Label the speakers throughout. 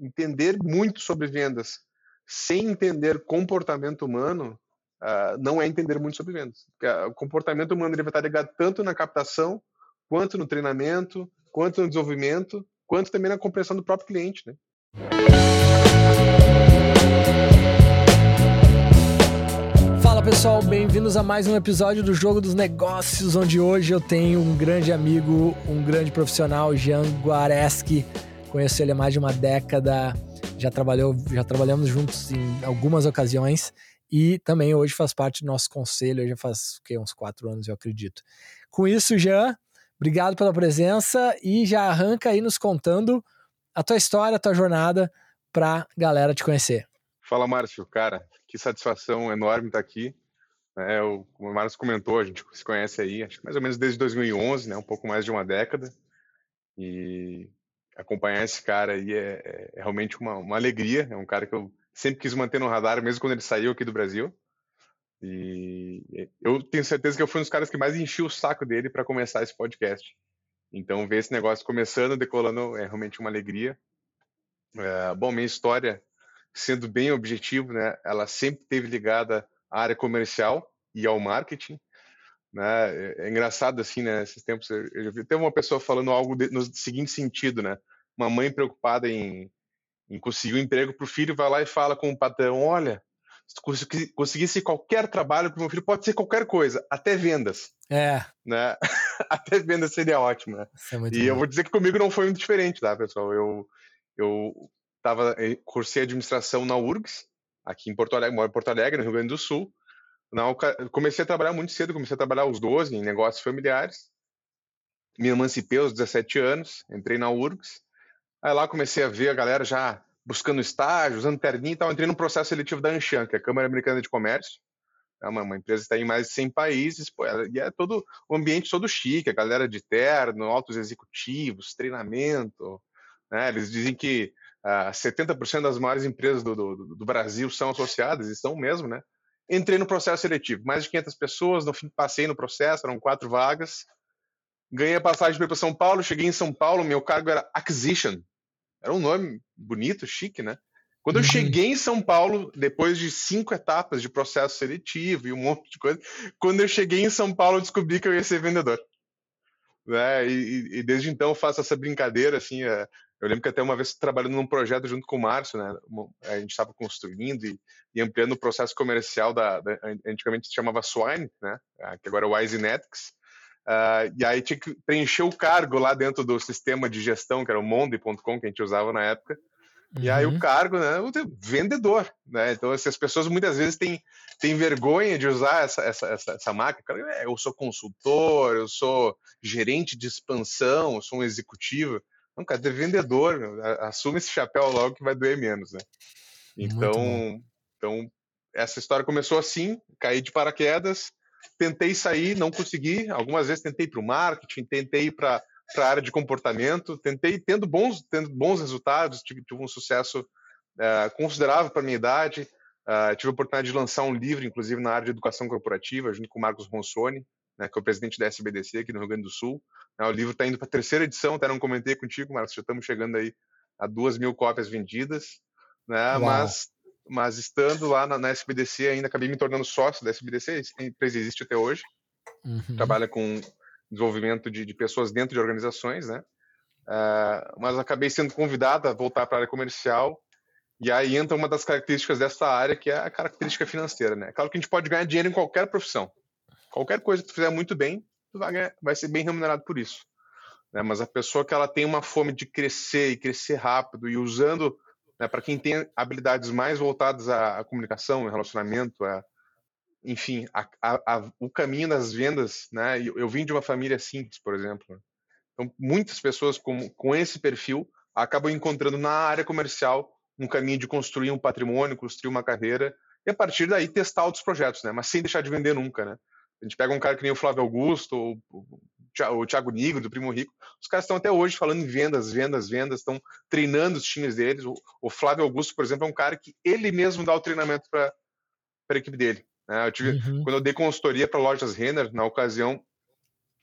Speaker 1: entender muito sobre vendas sem entender comportamento humano uh, não é entender muito sobre vendas. Porque, uh, o comportamento humano ele vai estar ligado tanto na captação, quanto no treinamento, quanto no desenvolvimento, quanto também na compreensão do próprio cliente. Né?
Speaker 2: Fala pessoal, bem-vindos a mais um episódio do Jogo dos Negócios, onde hoje eu tenho um grande amigo, um grande profissional, Jean Guareschi. Conheço ele há mais de uma década já trabalhou, já trabalhamos juntos em algumas ocasiões e também hoje faz parte do nosso conselho, já faz uns quatro anos, eu acredito. Com isso, Jean, obrigado pela presença e já arranca aí nos contando a tua história, a tua jornada para galera te conhecer.
Speaker 1: Fala, Márcio, cara, que satisfação enorme estar aqui. É, o, como o Márcio comentou, a gente se conhece aí, acho que mais ou menos desde 2011, né, um pouco mais de uma década. E acompanhar esse cara aí é, é, é realmente uma, uma, alegria. É um cara que eu sempre quis manter no radar, mesmo quando ele saiu aqui do Brasil. E eu tenho certeza que eu fui um dos caras que mais enchi o saco dele para começar esse podcast. Então, ver esse negócio começando, decolando, é realmente uma alegria. É, bom, minha história, sendo bem objetivo, né, ela sempre teve ligada à área comercial e ao marketing. Né? É, é engraçado assim, né? Esses tempos eu, vi até uma pessoa falando algo de, no seguinte sentido, né? Uma mãe preocupada em, em conseguir um emprego para o filho vai lá e fala com o patrão: olha, se tu conseguisse qualquer trabalho para o meu filho, pode ser qualquer coisa, até vendas.
Speaker 2: É.
Speaker 1: Né? até vendas seria ótimo, né? É e bom. eu vou dizer que comigo não foi muito diferente, tá, pessoal? Eu, eu tava, cursei administração na URGS, aqui em Porto Alegre, moro em Porto Alegre, no Rio Grande do Sul. Não, comecei a trabalhar muito cedo, comecei a trabalhar aos 12 em negócios familiares. Me emancipei aos 17 anos, entrei na URGS. Aí lá comecei a ver a galera já buscando estágio, usando terninho e tal. Entrei no processo seletivo da Anshan, que é a Câmara Americana de Comércio. É uma, uma empresa que está em mais de 100 países, pô, e é todo o ambiente todo chique, a galera de terno, altos executivos, treinamento. Né? Eles dizem que ah, 70% das maiores empresas do, do, do Brasil são associadas, e são mesmo, né? Entrei no processo seletivo, mais de 500 pessoas, no fim passei no processo, eram quatro vagas. Ganhei a passagem para São Paulo, cheguei em São Paulo, meu cargo era Acquisition. Era um nome bonito, chique, né? Quando eu uhum. cheguei em São Paulo, depois de cinco etapas de processo seletivo e um monte de coisa, quando eu cheguei em São Paulo, eu descobri que eu ia ser vendedor. Né? E, e desde então eu faço essa brincadeira, assim, é, eu lembro que até uma vez trabalhando num projeto junto com o Márcio, né? A gente estava construindo e, e, ampliando o processo comercial da, da, antigamente se chamava Swine, né? Ah, que agora é o Wisenetics. Uh, e aí tinha que preencher o cargo lá dentro do sistema de gestão, que era o Monde.com, que a gente usava na época. Uhum. E aí o uhum. cargo, né, vendedor, né? Então assim, as pessoas muitas vezes têm, têm vergonha de usar essa, essa, essa, essa marca. É, eu sou consultor, eu sou gerente de expansão, eu sou um executivo. Não, cara, é vendedor, meu, assume esse chapéu logo que vai doer menos, né? Então, então essa história começou assim, caí de paraquedas, tentei sair, não consegui. Algumas vezes tentei para o marketing, tentei para a área de comportamento, tentei tendo bons, tendo bons resultados, tive, tive um sucesso uh, considerável para minha idade. Uh, tive a oportunidade de lançar um livro, inclusive na área de educação corporativa, junto com o Marcos Ronsoni, né, que é o presidente da SBDC aqui no Rio Grande do Sul. Né, o livro está indo para a terceira edição, até não comentei contigo, Marcos, já estamos chegando aí a duas mil cópias vendidas, né, mas, mas estando lá na, na, SBDC ainda acabei me tornando sócio da SBDC, a empresa existe até hoje, uhum. trabalha com desenvolvimento de, de, pessoas dentro de organizações, né, uh, mas acabei sendo convidado a voltar para a área comercial e aí entra uma das características dessa área, que é a característica financeira, né? Claro que a gente pode ganhar dinheiro em qualquer profissão. Qualquer coisa que tu fizer muito bem, tu vai, ganhar, vai ser bem remunerado por isso. Né? Mas a pessoa que ela tem uma fome de crescer e crescer rápido e usando, né, para quem tem habilidades mais voltadas à, à comunicação, ao relacionamento, a, enfim, a, a, o caminho das vendas, né? Eu, eu, vim de uma família simples, por exemplo. Então, muitas pessoas com, com esse perfil acabam encontrando na área comercial um caminho de construir um patrimônio, construir uma carreira e a partir daí testar outros projetos, né? Mas sem deixar de vender nunca, né? A gente pega um cara que nem o Flávio Augusto, ou o Thiago Nigro, do Primo Rico, os caras estão até hoje falando em vendas, vendas, vendas, estão treinando os times deles. O, Flávio Augusto, por exemplo, é um cara que ele mesmo dá o treinamento para a equipe dele. Né? Eu tive, uhum. Quando eu dei consultoria para lojas Renner, na ocasião,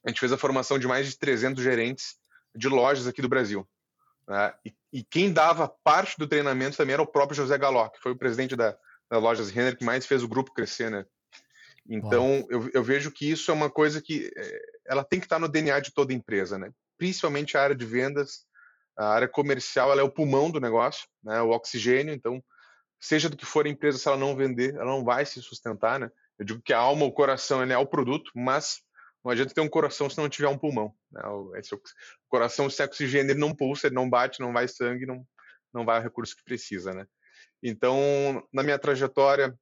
Speaker 1: a gente fez a formação de mais de 300 gerentes de lojas aqui do Brasil. Né? E, e, quem dava parte do treinamento também era o próprio José Galó, que foi o presidente da, da Lojas Renner que mais fez o grupo crescer, né? Então, eu, eu, vejo que isso é uma coisa que é, ela tem que estar no DNA de toda empresa, né? Principalmente a área de vendas, a área comercial, ela é o pulmão do negócio, né? O oxigênio. Então, seja do que for a empresa, se ela não vender, ela não vai se sustentar, né? Eu digo que a alma, o coração, ele é o produto, mas não adianta ter um coração se não tiver um pulmão. Né? Esse, o coração sem oxigênio ele não pulsa, ele não bate, não vai sangue, não, não vai o recurso que precisa, né? Então, na minha trajetória,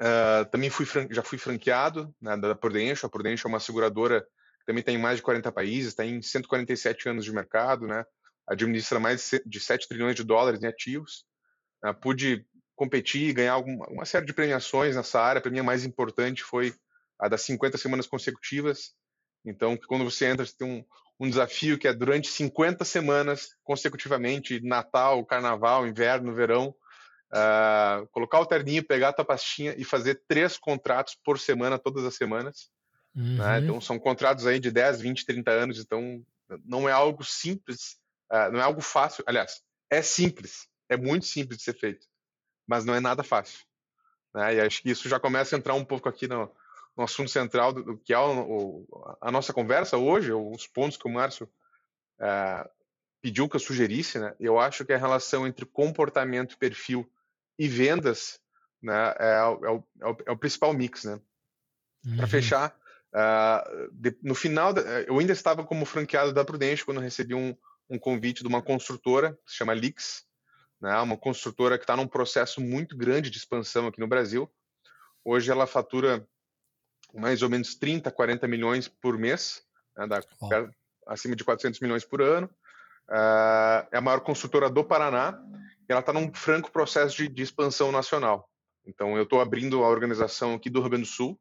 Speaker 1: uh, também fui já fui franqueado né, da Prudential. A Prudential é uma seguradora que também tem mais de 40 países, tem 147 anos de mercado, né? Administra mais de 7 trilhões de dólares em ativos. Uh, pude competir, ganhar alguma, uma série de premiações nessa área. Para mim, a mais importante foi a das 50 semanas consecutivas. Então, quando você entra, você tem um, um desafio que é durante 50 semanas consecutivamente, Natal, Carnaval, Inverno, Verão, uh, colocar o terninho, pegar a tua pastinha e fazer três contratos por semana, todas as semanas. Né? Uhum. Né? Então, são contratos aí de 10, 20, 30 anos, então não é algo simples, uh, não é algo fácil. Aliás, é simples, é muito simples de ser feito, mas não é nada fácil. Né? E acho que isso já começa a entrar um pouco aqui no, no assunto central do, do que é o, o, a nossa conversa hoje, os pontos que o Márcio é, pediu que eu sugerisse, né? Eu acho que a relação entre comportamento, perfil e vendas, né, é, é, o, é o, é o principal mix, né? Uhum. Para fechar, uh, de, no final, da, eu ainda estava como franqueado da Prudente quando recebi um, um convite de uma construtora que se chama Lix, né? Uma construtora que está num processo muito grande de expansão aqui no Brasil. Hoje ela fatura mais ou menos 30, 40 milhões por mês, né, dá oh. acima de 400 milhões por ano. Uh, é a maior consultora do Paraná ela está num franco processo de, de, expansão nacional. Então, eu estou abrindo a organização aqui do Rio Grande do Sul.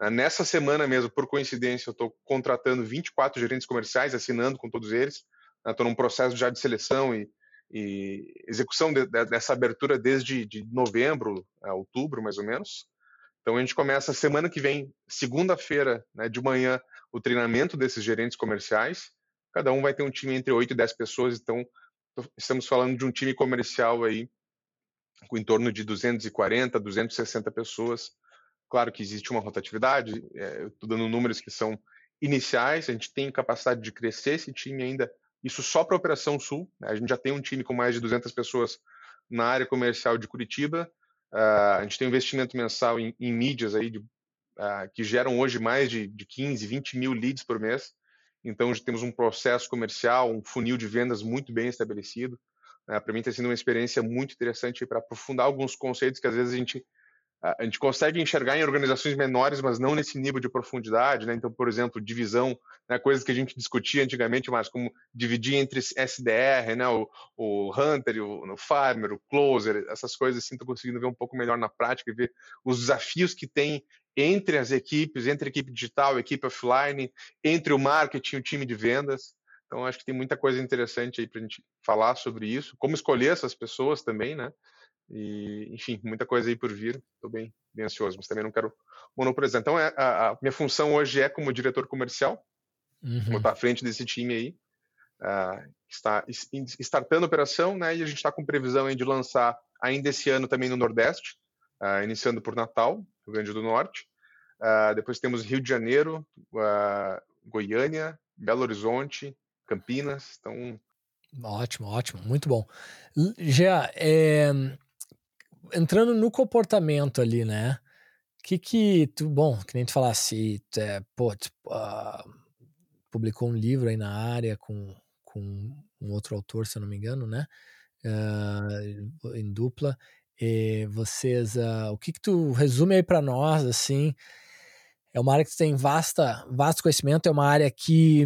Speaker 1: Uh, nessa semana mesmo, por coincidência, eu estou contratando 24 gerentes comerciais, assinando com todos eles. Estou uh, num processo já de seleção e, e execução de, de, dessa abertura desde de novembro a outubro, mais ou menos. Então a gente começa semana que vem, segunda-feira, né, de manhã, o treinamento desses gerentes comerciais. Cada um vai ter um time entre 8 e 10 pessoas, então estamos falando de um time comercial aí com em torno de 240, 260 pessoas. Claro que existe uma rotatividade, é, estou dando números que são iniciais, a gente tem capacidade de crescer esse time ainda, isso só para a Operação Sul, né? a gente já tem um time com mais de 200 pessoas na área comercial de Curitiba, Uh, a gente tem um investimento mensal em, em mídias aí de, uh, que geram hoje mais de, de 15, 20 mil leads por mês. Então, já temos um processo comercial, um funil de vendas muito bem estabelecido. Uh, para mim, tem sido uma experiência muito interessante para aprofundar alguns conceitos que às vezes a gente a gente consegue enxergar em organizações menores, mas não nesse nível de profundidade, né? Então, por exemplo, divisão, né? coisas que a gente discutia antigamente, mas como dividir entre SDR, né? O, o Hunter, o, o Farmer, o Closer, essas coisas assim, estou conseguindo ver um pouco melhor na prática e ver os desafios que tem entre as equipes, entre a equipe digital, a equipe offline, entre o marketing e o time de vendas. Então, acho que tem muita coisa interessante aí para a gente falar sobre isso, como escolher essas pessoas também, né? E, enfim, muita coisa aí por vir. Estou bem, bem ansioso, mas também não quero monopolizar. Então, é, a, a minha função hoje é como diretor comercial, uhum. estar à frente desse time aí, uh, está startando a operação, né? E a gente está com previsão aí de lançar ainda esse ano também no Nordeste, uh, iniciando por Natal, Rio Grande do Norte. Uh, depois temos Rio de Janeiro, Goiânia, Belo Horizonte, Campinas. Então,
Speaker 2: Ótimo, ótimo, muito bom. Já, é, entrando no comportamento ali, né? Que que tu, bom, que nem tu falasse, é, pô, tu, uh, publicou um livro aí na área com, com um outro autor, se eu não me engano, né? Uh, em dupla. E vocês, uh, o que que tu resume aí para nós, assim? É uma área que tem vasta, vasto conhecimento, é uma área que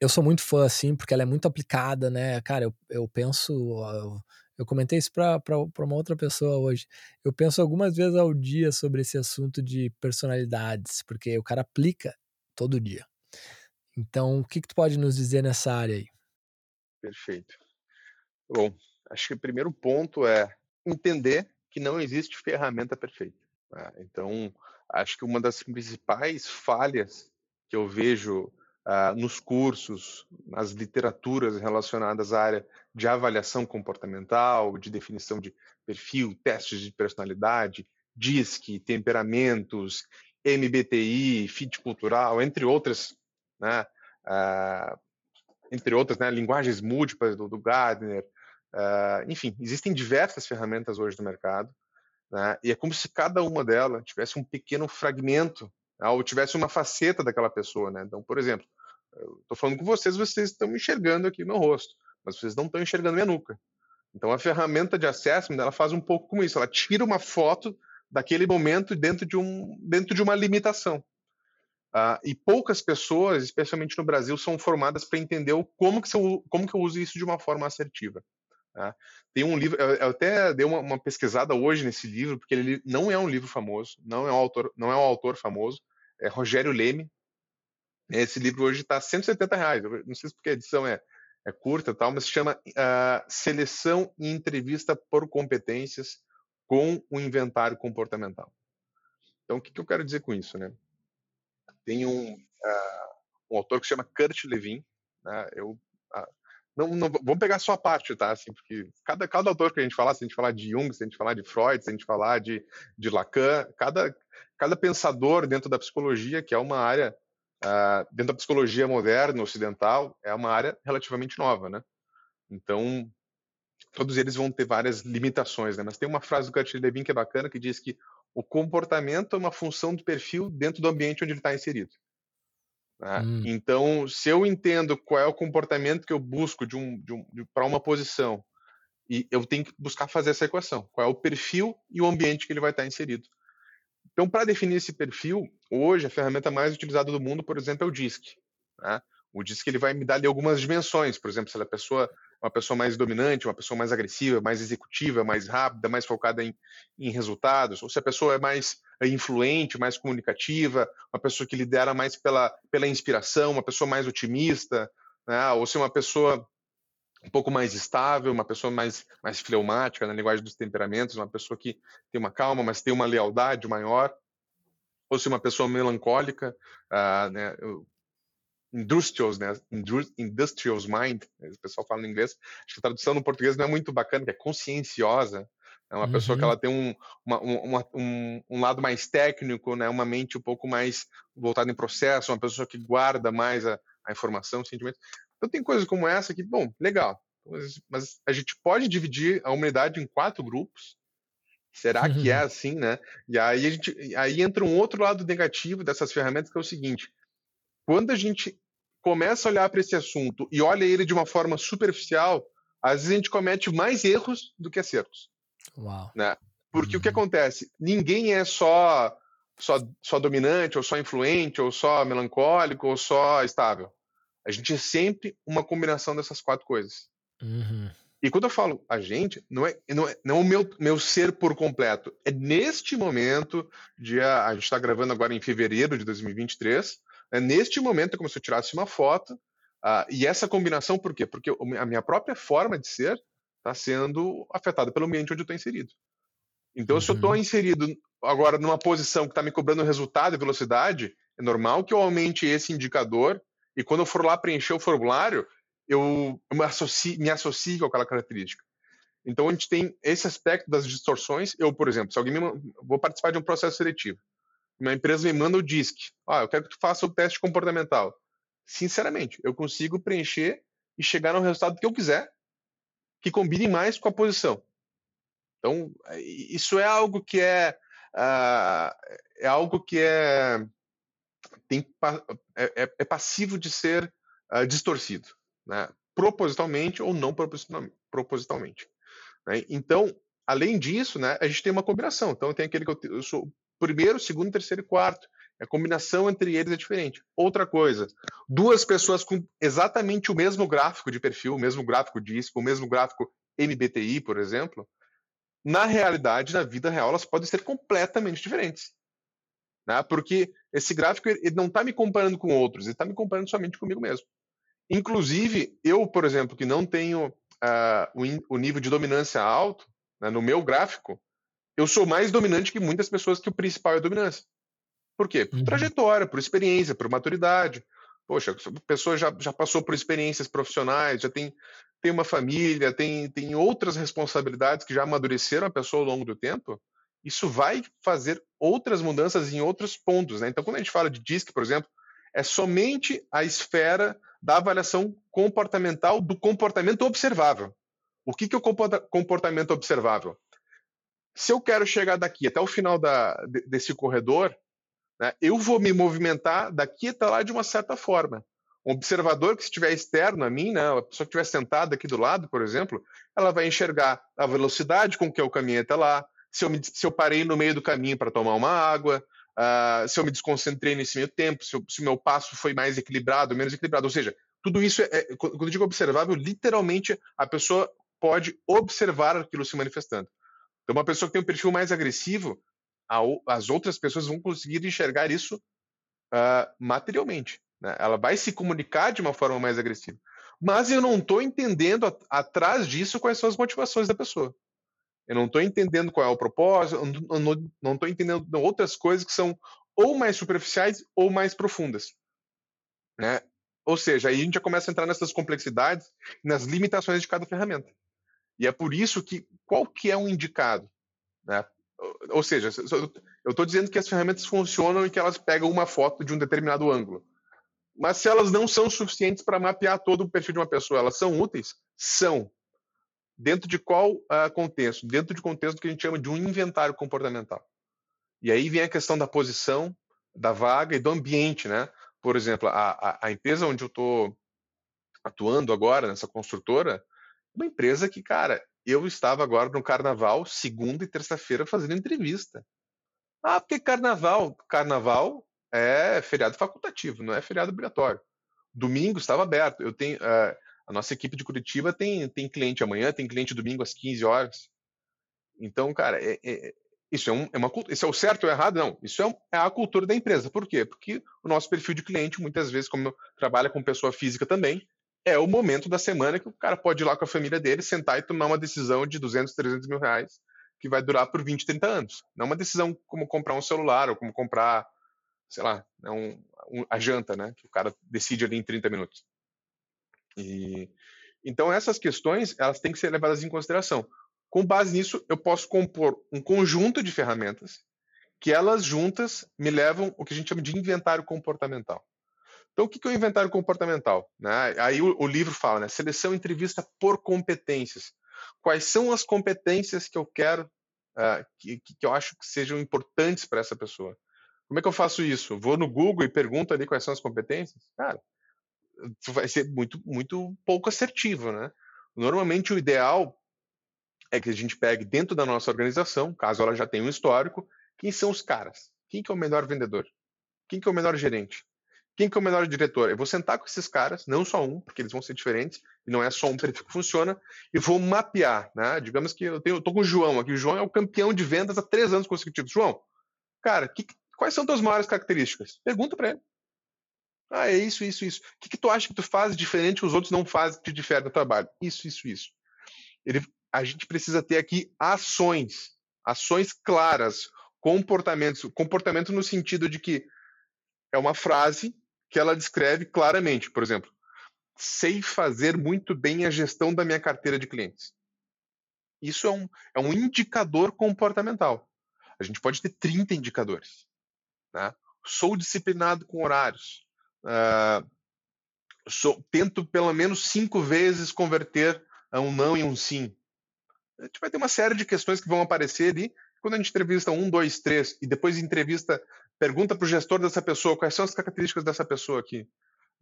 Speaker 2: eu sou muito fã, assim, porque ela é muito aplicada, né? Cara, eu, eu penso. Eu, eu comentei isso para uma outra pessoa hoje. Eu penso algumas vezes ao dia sobre esse assunto de personalidades, porque o cara aplica todo dia. Então, o que, que tu pode nos dizer nessa área aí?
Speaker 1: Perfeito. Bom, acho que o primeiro ponto é entender que não existe ferramenta perfeita. Né? Então, acho que uma das principais falhas que eu vejo uh, nos cursos, nas literaturas relacionadas à área de avaliação comportamental, de definição de perfil, testes de personalidade, DISC, temperamentos, MBTI, fit cultural, entre outras, né, uh, entre outras, né, linguagens múltiplas do, do Gardner, uh, enfim, existem diversas ferramentas hoje no mercado, né, e é como se cada uma delas tivesse um pequeno fragmento, né, ou tivesse uma faceta daquela pessoa, né? Então, por exemplo, estou falando com vocês, vocês estão enxergando aqui no rosto, mas vocês não estão enxergando minha nuca. Então, a ferramenta de assessment, ela faz um pouco como isso, ela tira uma foto daquele momento dentro de, um, dentro de uma limitação. Uh, e poucas pessoas, especialmente no Brasil, são formadas para entender como que, eu, como que eu uso isso de uma forma assertiva. Tá? Tem um livro, eu, até dei uma, uma, pesquisada hoje nesse livro, porque ele não é um livro famoso, não é um autor, não é um autor famoso, é Rogério Leme. Esse livro hoje está 170 reais. não sei se porque a edição é, é curta, tal, mas se chama uh, Seleção e Entrevista por Competências com o Inventário Comportamental. Então, o que, que eu quero dizer com isso, né? Tem um, uh, um autor que se chama Kurt Levin. Né? Eu uh, não, não, vamos pegar só a parte, tá? Assim, porque cada, cada autor que a gente falar, se a gente falar de Jung, se a gente falar de Freud, se a gente falar de, de Lacan, cada, cada pensador dentro da psicologia, que é uma área, uh, dentro da psicologia moderna, ocidental, é uma área relativamente nova, né? Então, todos eles vão ter várias limitações, né? Mas tem uma frase do Kurt Levin que é bacana, que diz que o comportamento é uma função do perfil dentro do ambiente onde ele está inserido. Né? Hum. Então, se eu entendo qual é o comportamento que eu busco de um, um, para uma posição, e eu tenho que buscar fazer essa equação, qual é o perfil e o ambiente que ele vai estar inserido. Então, para definir esse perfil, hoje a ferramenta mais utilizada do mundo, por exemplo, é o DISC. Né? O DISC ele vai me dar ali algumas dimensões, por exemplo, se a pessoa uma pessoa mais dominante, uma pessoa mais agressiva, mais executiva, mais rápida, mais focada em, em resultados, ou se a pessoa é mais é influente, mais comunicativa, uma pessoa que lidera mais pela, pela inspiração, uma pessoa mais otimista, né? ou se é uma pessoa um pouco mais estável, uma pessoa mais, mais fleumática na linguagem dos temperamentos, uma pessoa que tem uma calma, mas tem uma lealdade maior, ou se é uma pessoa melancólica, uh, né? Industrials, né? Industrials mind, o pessoal fala em inglês. Acho que a tradução no português não é muito bacana, que é conscienciosa. É uma uhum. pessoa que uhum. ela tem um, uma, uma, um, um, lado mais técnico, né? Uma mente um pouco mais voltada em processo, uma pessoa que guarda mais a, a informação, o sentimento. Então tem coisas como essa que, bom, legal. Mas, mas a gente pode dividir a humanidade em quatro grupos. Será que é assim, né? E aí, a gente, aí entra um outro lado negativo dessas ferramentas, que é o seguinte: quando a gente começa a olhar para esse assunto e olha ele de uma forma superficial, às vezes a gente comete mais erros do que acertos.
Speaker 2: Uau.
Speaker 1: Né? Porque uhum. o que uhum. acontece? Ninguém é só, só, só dominante, ou só influente, ou só melancólico, ou só estável. A gente é sempre uma combinação dessas quatro coisas.
Speaker 2: Uhum.
Speaker 1: E quando eu falo a gente, não é, não é, não é o meu, meu ser por completo. É neste momento, dia, a gente está gravando agora em fevereiro de 2023, é, neste momento, é como se eu tirasse uma foto, uh, e essa combinação, por quê? Porque a minha própria forma de ser está sendo afetada pelo ambiente onde eu estou inserido. Então, uhum. se eu estou uhum. inserido agora numa posição que está me cobrando resultado e velocidade, é normal que eu aumente esse indicador e quando eu for lá preencher o formulário, eu, me, associe, me associe com aquela característica. Então, a gente tem esse aspecto das distorções. Eu, por exemplo, se alguém me, vou participar de um processo seletivo, uma empresa me manda o DISC. Ah, eu quero que tu faça o teste comportamental. Sinceramente, eu consigo preencher e chegar no resultado que eu quiser, que combine mais com a posição. Então, isso é algo que é, uh, é algo que é, tem, é, é, é passivo de ser uh, distorcido, né? propositalmente ou não propositalmente. Né? Então, além disso, né, a gente tem uma combinação. Então, tem aquele que eu, eu sou primeiro, segundo, terceiro e quarto. A combinação entre eles é diferente. Outra coisa, duas pessoas com exatamente o mesmo gráfico de perfil, o mesmo gráfico disco, o mesmo gráfico MBTI, por exemplo, na realidade, na vida real, elas podem ser completamente diferentes. Né? Porque esse gráfico ele não está me comparando com outros, ele está me comparando somente comigo mesmo. Inclusive, eu, por exemplo, que não tenho uh, o, o, nível de dominância alto, né, no meu gráfico, eu sou mais dominante que muitas pessoas que o principal é a dominância. Por quê? Por uhum. trajetória, por experiência, por maturidade. Poxa, a pessoa já, já passou por experiências profissionais, já tem, tem uma família, tem, tem outras responsabilidades que já amadureceram a pessoa ao longo do tempo. Isso vai fazer outras mudanças em outros pontos. Né? Então, quando a gente fala de DISC, por exemplo, é somente a esfera da avaliação comportamental do comportamento observável. O que, que é o comportamento observável? Se eu quero chegar daqui até o final da, desse corredor, né, eu vou me movimentar daqui até lá de uma certa forma. Um observador que estiver externo a mim, né, a pessoa que estiver sentada aqui do lado, por exemplo, ela vai enxergar a velocidade com que eu caminhei até lá, se eu, me, se eu parei no meio do caminho para tomar uma água, uh, se eu me desconcentrei nesse meio tempo, se, o meu passo foi mais equilibrado, menos equilibrado. Ou seja, tudo isso, é, é, quando eu digo observável, literalmente a pessoa pode observar aquilo se manifestando. Então, uma pessoa que tem um perfil mais agressivo, a, as outras pessoas vão conseguir enxergar isso uh, materialmente. Né? Ela vai se comunicar de uma forma mais agressiva. Mas eu não estou entendendo atrás disso quais são as motivações da pessoa. Eu não estou entendendo qual é o propósito, eu não estou entendendo outras coisas que são ou mais superficiais ou mais profundas. Né? Ou seja, aí a gente já começa a entrar nessas complexidades, nas limitações de cada ferramenta. E é por isso que qual que é um indicado? Né? Ou seja, eu estou dizendo que as ferramentas funcionam e que elas pegam uma foto de um determinado ângulo. Mas se elas não são suficientes para mapear todo o perfil de uma pessoa, elas são úteis? São. Dentro de qual uh, contexto? Dentro de contexto que a gente chama de um inventário comportamental. E aí vem a questão da posição, da vaga e do ambiente, né? Por exemplo, a, a, a empresa onde eu estou atuando agora, nessa construtora, uma empresa que, cara, eu estava agora no carnaval, segunda e terça-feira, fazendo entrevista. Ah, porque carnaval? Carnaval é feriado facultativo, não é feriado obrigatório. Domingo estava aberto. Eu tenho, uh, a nossa equipe de Curitiba tem, tem cliente amanhã, tem cliente domingo às 15 horas. Então, cara, é, é, isso é, um, é uma isso é o certo ou errado? Não. Isso é, um, é, a cultura da empresa. Por quê? Porque o nosso perfil de cliente, muitas vezes, como trabalha com pessoa física também, é o momento da semana que o cara pode ir lá com a família dele, sentar e tomar uma decisão de 200, 300 mil reais que vai durar por 20, 30 anos. Não uma decisão como comprar um celular ou como comprar, sei lá, né, um, um, a janta, né? Que o cara decide ali em 30 minutos. E, então essas questões elas têm que ser levadas em consideração. Com base nisso, eu posso compor um conjunto de ferramentas que elas juntas me levam o que a gente chama de inventário comportamental. Então, o que é o inventário comportamental? Né? Aí o, livro fala, né? Seleção entrevista por competências. Quais são as competências que eu quero, que, que eu acho que sejam importantes para essa pessoa? Como é que eu faço isso? Vou no Google e pergunto ali quais são as competências? Cara, vai ser muito, muito pouco assertivo, né? Normalmente o ideal é que a gente pegue dentro da nossa organização, caso ela já tenha um histórico, quem são os caras? Quem que é o melhor vendedor? Quem que é o melhor gerente? Quem que é o melhor diretor? Eu vou sentar com esses caras, não só um, porque eles vão ser diferentes, e não é só um perfil que funciona, e vou mapear, né? Digamos que eu, tenho, eu tô com o João aqui. O João é o campeão de vendas há três anos consecutivos. João, cara, que, quais são tuas maiores características? Pergunta para ele. Ah, é isso, isso, isso. O que, que tu acha que tu faz diferente que os outros não fazem que te difere no trabalho? Isso, isso, isso. Ele, a gente precisa ter aqui ações, ações claras, comportamentos, comportamento no sentido de que é uma frase que ela descreve claramente, por exemplo, sei fazer muito bem a gestão da minha carteira de clientes. Isso é um, é um indicador comportamental. A gente pode ter 30 indicadores. Né? Sou disciplinado com horários. Uh, sou, tento pelo menos cinco vezes converter um não em um sim. A gente vai ter uma série de questões que vão aparecer ali. Quando a gente entrevista um, dois, três, e depois entrevista pergunta para o gestor dessa pessoa quais são as características dessa pessoa aqui.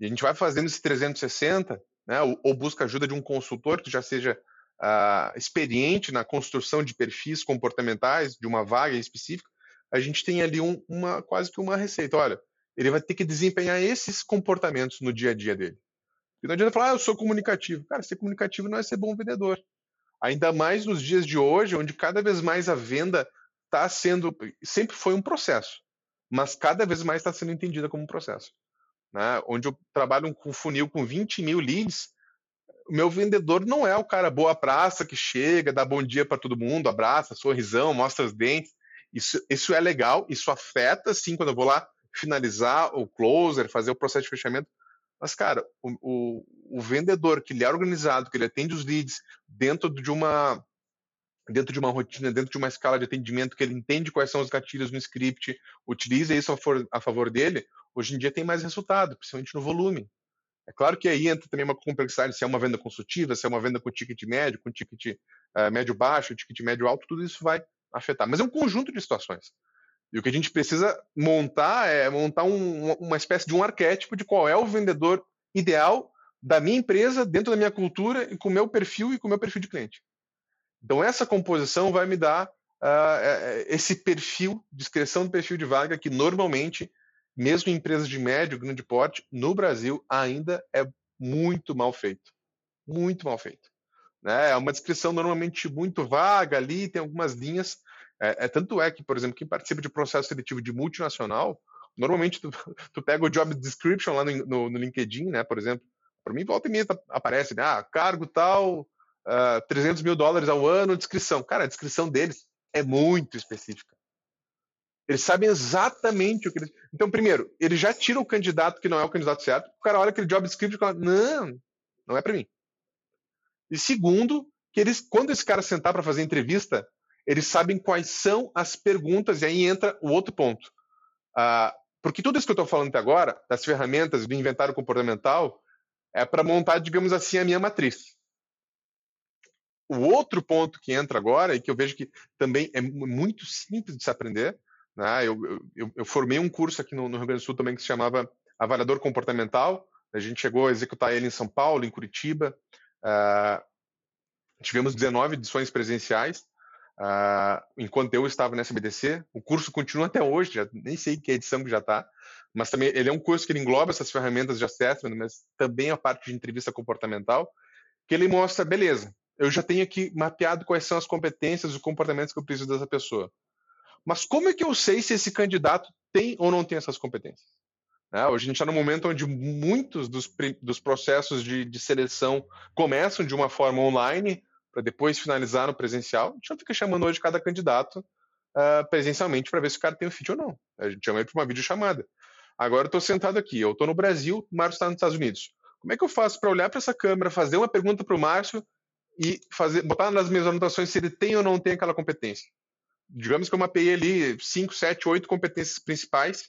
Speaker 1: E a gente vai fazendo esse 360, né, ou, ou busca ajuda de um consultor que já seja uh, experiente na construção de perfis comportamentais de uma vaga específica. A gente tem ali um, uma quase que uma receita. Olha, ele vai ter que desempenhar esses comportamentos no dia a dia dele. E não adianta falar, ah, eu sou comunicativo. Cara, ser comunicativo não é ser bom vendedor. Ainda mais nos dias de hoje, onde cada vez mais a venda está sendo. Sempre foi um processo mas cada vez mais está sendo entendida como um processo. Né? Onde eu trabalho com funil com 20 mil leads, o meu vendedor não é o cara boa praça que chega, dá bom dia para todo mundo, abraça, sorrisão, mostra os dentes. Isso, isso é legal, isso afeta, sim, quando eu vou lá finalizar o closer, fazer o processo de fechamento, Mas, cara, o, o, o vendedor que ele é organizado, que ele atende os leads dentro de uma dentro de uma rotina, dentro de uma escala de atendimento, que ele entende quais são os gatilhos no script, utiliza isso a, for, a favor dele, hoje em dia tem mais resultado, principalmente no volume. É claro que aí entra também uma complexidade, se é uma venda consultiva, se é uma venda com ticket médio, com ticket uh, médio-baixo, ticket médio-alto, tudo isso vai afetar. Mas é um conjunto de situações. E o que a gente precisa montar é montar um, uma espécie de um arquétipo de qual é o vendedor ideal da minha empresa, dentro da minha cultura e com o meu perfil e com o meu perfil de cliente. Então, essa composição vai me dar uh, esse perfil, descrição do perfil de vaga que normalmente mesmo em empresas de médio, grande porte, no Brasil ainda é muito mal feito. Muito mal feito. Né? É uma descrição normalmente muito vaga ali, tem algumas linhas. É, é, tanto é que, por exemplo, quem participa de processo seletivo de multinacional, normalmente tu, tu pega o job description lá no, no, no LinkedIn, né? Por exemplo, para mim volta e meia tá, aparece, né? Ah, cargo tal, uh, ah, 300 mil dólares ao ano, descrição. Cara, a descrição deles é muito específica. Eles sabem exatamente o que eles. Então, primeiro, ele já tira o candidato que não é o candidato certo. O cara olha aquele job description e fala: não, não é para mim. E segundo, que eles, quando esse cara sentar para fazer entrevista, eles sabem quais são as perguntas, e aí entra o outro ponto. Ah, porque tudo isso que eu estou falando até agora, das ferramentas do inventário comportamental, é para montar, digamos assim, a minha matriz. O outro ponto que entra agora, e que eu vejo que também é muito simples de se aprender, né? Eu, eu, eu, formei um curso aqui no, no, Rio Grande do Sul também que se chamava Avaliador Comportamental. A gente chegou a executar ele em São Paulo, em Curitiba. Uh, tivemos 19 edições presenciais, uh, enquanto eu estava nessa BDC. O curso continua até hoje, já, nem sei que edição que já está, mas também ele é um curso que engloba essas ferramentas de assessment, mas também a parte de entrevista comportamental, que ele mostra, beleza, eu já tenho aqui mapeado quais são as competências os comportamentos que eu preciso dessa pessoa. Mas como é que eu sei se esse candidato tem ou não tem essas competências? É, hoje a gente está num momento onde muitos dos, dos processos de, de, seleção começam de uma forma online para depois finalizar no presencial. A gente não fica chamando hoje cada candidato uh, presencialmente para ver se o cara tem o fit ou não. A gente chama ele para uma videochamada. Agora eu estou sentado aqui, eu estou no Brasil, o Márcio está nos Estados Unidos. Como é que eu faço para olhar para essa câmera, fazer uma pergunta para o Márcio e fazer, botar nas minhas anotações se ele tem ou não tem aquela competência? digamos que eu mapeei ali 5, 7, 8 competências principais.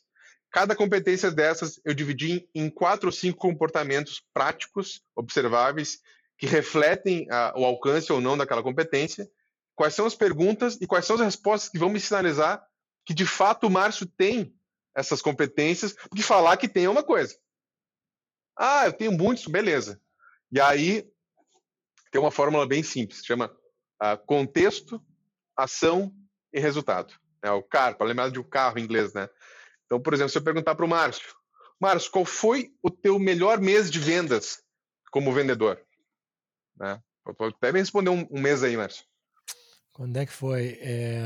Speaker 1: Cada competência dessas eu dividi em quatro ou cinco comportamentos práticos, observáveis, que refletem a, o alcance ou não daquela competência. Quais são as perguntas e quais são as respostas que vão me sinalizar que de fato o Márcio tem essas competências, porque falar que tem é uma coisa. Ah, eu tenho muitos, beleza. E aí tem uma fórmula bem simples, chama uh, contexto, ação e resultado. É o CAR, para lembrar de um carro em inglês, né? Então, por exemplo, se eu perguntar para o Márcio, Márcio, qual foi o teu melhor mês de vendas como vendedor? Né? Até me responder um, um, mês aí, Márcio.
Speaker 2: Quando é que foi? É,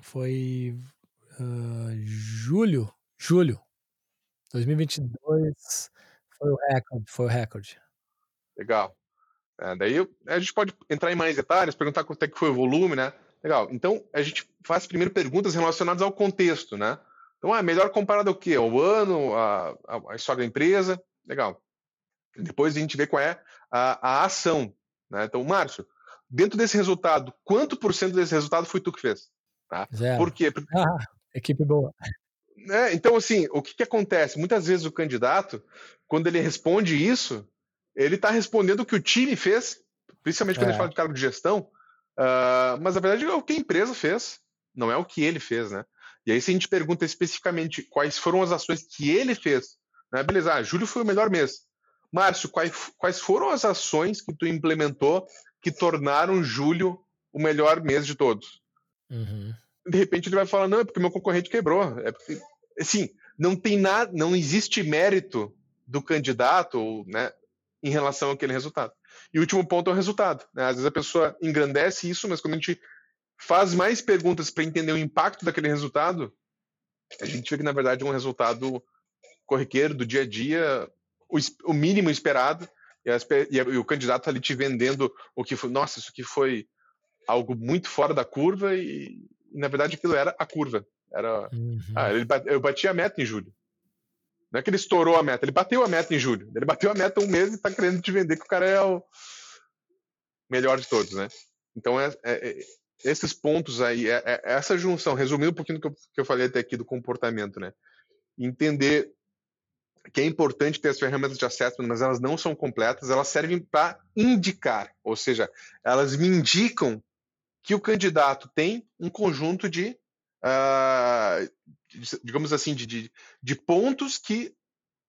Speaker 2: foi uh, julho, julho 2022 foi o recorde, foi o recorde.
Speaker 1: Legal. É, daí a gente pode entrar em mais detalhes, perguntar quanto é que foi o volume, né? Legal. Então, a gente faz primeiro perguntas relacionadas ao contexto, né? Então, ah, melhor comparado ao quê? Ao ano, a, a, história da empresa? Legal. Depois a gente vê qual é a, a ação. Né? Então, Márcio, dentro desse resultado, quanto por cento desse resultado foi tu que fez? Tá?
Speaker 2: Zero.
Speaker 1: Por quê?
Speaker 2: Porque... Ah, equipe boa.
Speaker 1: É, então, assim, o que, que acontece? Muitas vezes o candidato, quando ele responde isso, ele está respondendo o que o time fez, principalmente quando é. a gente fala de cargo de gestão, Uh, mas a verdade é o que a empresa fez, não é o que ele fez, né? E aí, se a gente pergunta especificamente quais foram as ações que ele fez, né? Beleza, ah, julho foi o melhor mês. Márcio, quais, quais foram as ações que tu implementou que tornaram julho o melhor mês de todos?
Speaker 2: Uhum.
Speaker 1: De repente ele vai falar, não, é porque meu concorrente quebrou. É porque, assim, não tem nada, não existe mérito do candidato, né, em relação àquele resultado. E o último ponto é o resultado. Né? Às vezes a pessoa engrandece isso, mas quando a gente faz mais perguntas para entender o impacto daquele resultado, a gente vê que na verdade é um resultado corriqueiro do dia a dia, o, o mínimo esperado, e, as, e, e, o candidato ali te vendendo o que foi, nossa, isso aqui foi algo muito fora da curva, e, e na verdade aquilo era a curva. Era, uhum. ah, ele, eu bati a meta em julho. Não é que ele estourou a meta, ele bateu a meta em julho. Ele bateu a meta um mês e está querendo te vender que o cara é o melhor de todos, né? Então, é, é, é esses pontos aí, é, é, essa junção, resumindo um pouquinho do que eu, que eu falei até aqui do comportamento, né? Entender que é importante ter as ferramentas de assessment, mas elas não são completas, elas servem para indicar, ou seja, elas me indicam que o candidato tem um conjunto de, uh, digamos assim, de, de, de, pontos que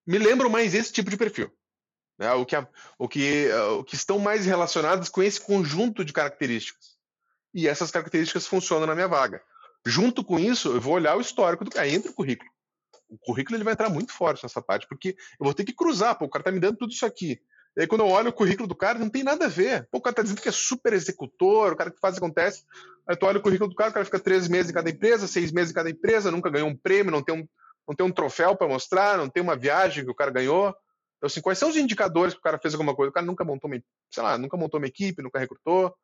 Speaker 1: me lembram mais esse tipo de perfil. Né? O, que, o, que, uh, o que estão mais relacionados com esse conjunto de características. E essas características funcionam na minha vaga. Junto com isso, eu vou olhar o histórico do cara, entra o currículo. O currículo ele vai entrar muito forte nessa parte, porque eu vou ter que cruzar, pô, o cara tá me dando tudo isso aqui. E aí, quando eu olho o currículo do cara, não tem nada a ver. Pô, o cara tá dizendo que é super executor, o cara que faz acontece. Aí tu olha o currículo do cara, o cara fica três meses em cada empresa, seis meses em cada empresa, nunca ganhou um prêmio, não tem um, não tem um troféu para mostrar, não tem uma viagem que o cara ganhou. Então, assim, quais são os indicadores que o cara fez alguma coisa? O cara nunca montou uma, sei lá, nunca montou uma equipe, nunca recrutou.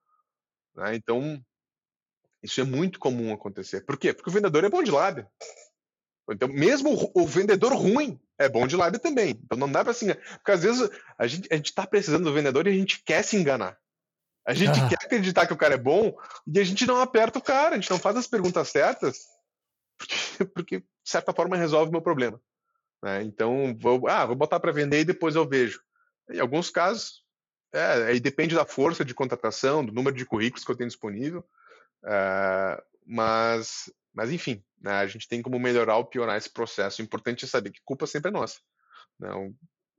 Speaker 1: Né? Então, isso é muito comum acontecer. Por quê? Porque o vendedor é bom de lábio. Então, mesmo o, vendedor ruim é bom de lábio também. Então, não dá para se enganar. Porque às vezes a gente a está precisando do vendedor e a gente quer se enganar. A gente ah. quer acreditar que o cara é bom e a gente não aperta o cara, a gente não faz as perguntas certas, porque, porque de certa forma, resolve o meu problema. Né? Então, vou, ah, vou botar para vender e depois eu vejo. Em alguns casos, é, aí depende da força de contratação, do número de currículos que eu tenho disponível, é, mas mas, enfim, né, a gente tem como melhorar ou piorar esse processo. O importante é saber que culpa sempre é nossa. Não,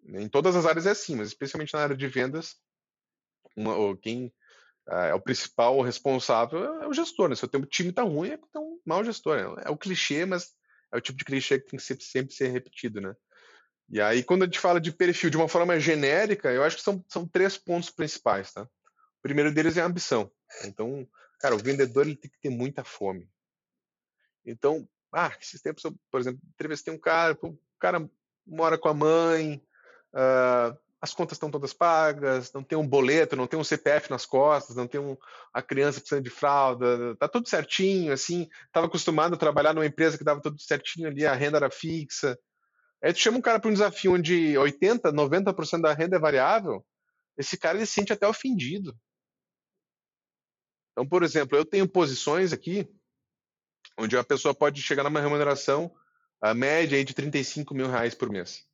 Speaker 1: em todas as áreas é assim, mas especialmente na área de vendas, uma, quem uh, é o principal responsável é o gestor. Né? Se o teu time está ruim, é porque é um mau gestor. Né? É o clichê, mas é o tipo de clichê que tem que sempre, sempre ser repetido. Né? E aí, quando a gente fala de perfil de uma forma genérica, eu acho que são, são três pontos principais. Tá? O primeiro deles é a ambição. Então, cara, o vendedor ele tem que ter muita fome. Então, ah, esses tempos, eu, por exemplo, entrevistei um cara, o cara mora com a mãe, uh, as contas estão todas pagas, não tem um boleto, não tem um CPF nas costas, não tem um, a criança precisando de fralda, tá tudo certinho, assim, estava acostumado a trabalhar numa empresa que dava tudo certinho ali, a renda era fixa. Aí tu chama um cara para um desafio onde 80, 90% da renda é variável, esse cara ele se sente até ofendido. Então, por exemplo, eu tenho posições aqui onde a pessoa pode chegar numa remuneração a média aí de 35 mil reais por mês.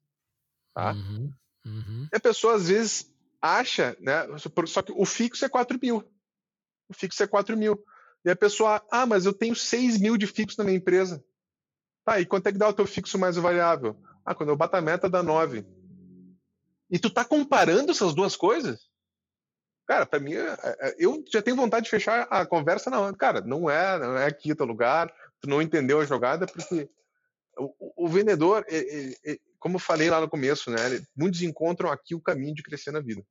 Speaker 1: Tá? Uhum, uhum. E a pessoa às vezes acha, né? Só que o fixo é 4 mil. O fixo é 4 mil. E a pessoa, ah, mas eu tenho 6 mil de fixo na minha empresa. Tá, e quanto é que dá o teu fixo mais o variável? Ah, quando eu bato a meta dá 9. E tu tá comparando essas duas coisas? Cara, para mim, é, é, eu já tenho vontade de fechar a conversa não, cara, não é, não é aqui teu lugar, tu não entendeu a jogada, porque o, o vendedor, como eu falei lá no começo, né, muitos encontram aqui o caminho de crescer na vida.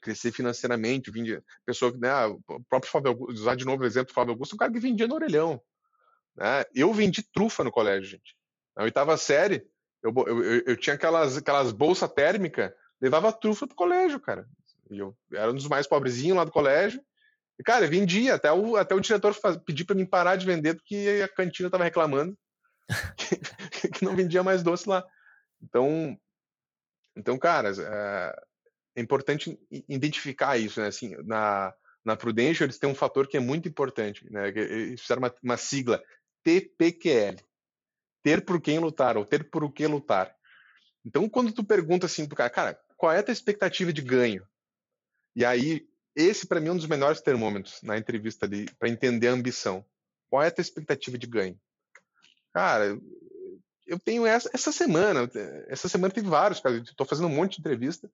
Speaker 1: Crescer financeiramente, vende, pessoa né, o próprio Fábio Augusto, usar de novo o exemplo do Fábio Augusto, um cara que vendia no orelhão. Né? Eu vendi trufa no colégio, gente. Na oitava série, eu, eu, eu, eu tinha aquelas, aquelas bolsas térmicas, levava trufa pro colégio, cara. E eu era um dos mais pobrezinhos lá do colégio. E, cara, eu vendia. Até o, até o diretor faz, pediu para mim parar de vender porque a cantina estava reclamando que, que, não vendia mais doce lá. Então, então cara, é, é importante identificar isso, né? Assim, na, na Prudential eles têm um fator que é muito importante, né? Eles fizeram uma, uma sigla TPQL. Ter por quem lutar, ou ter por o que lutar. Então, quando tu pergunta assim pro cara, cara, qual é a tua expectativa de ganho? E aí, esse para mim é um dos melhores termômetros na entrevista ali, para entender a ambição. Qual é a tua expectativa de ganho? Cara, eu tenho essa, essa semana, essa semana teve vários, cara, estou fazendo um monte de entrevista.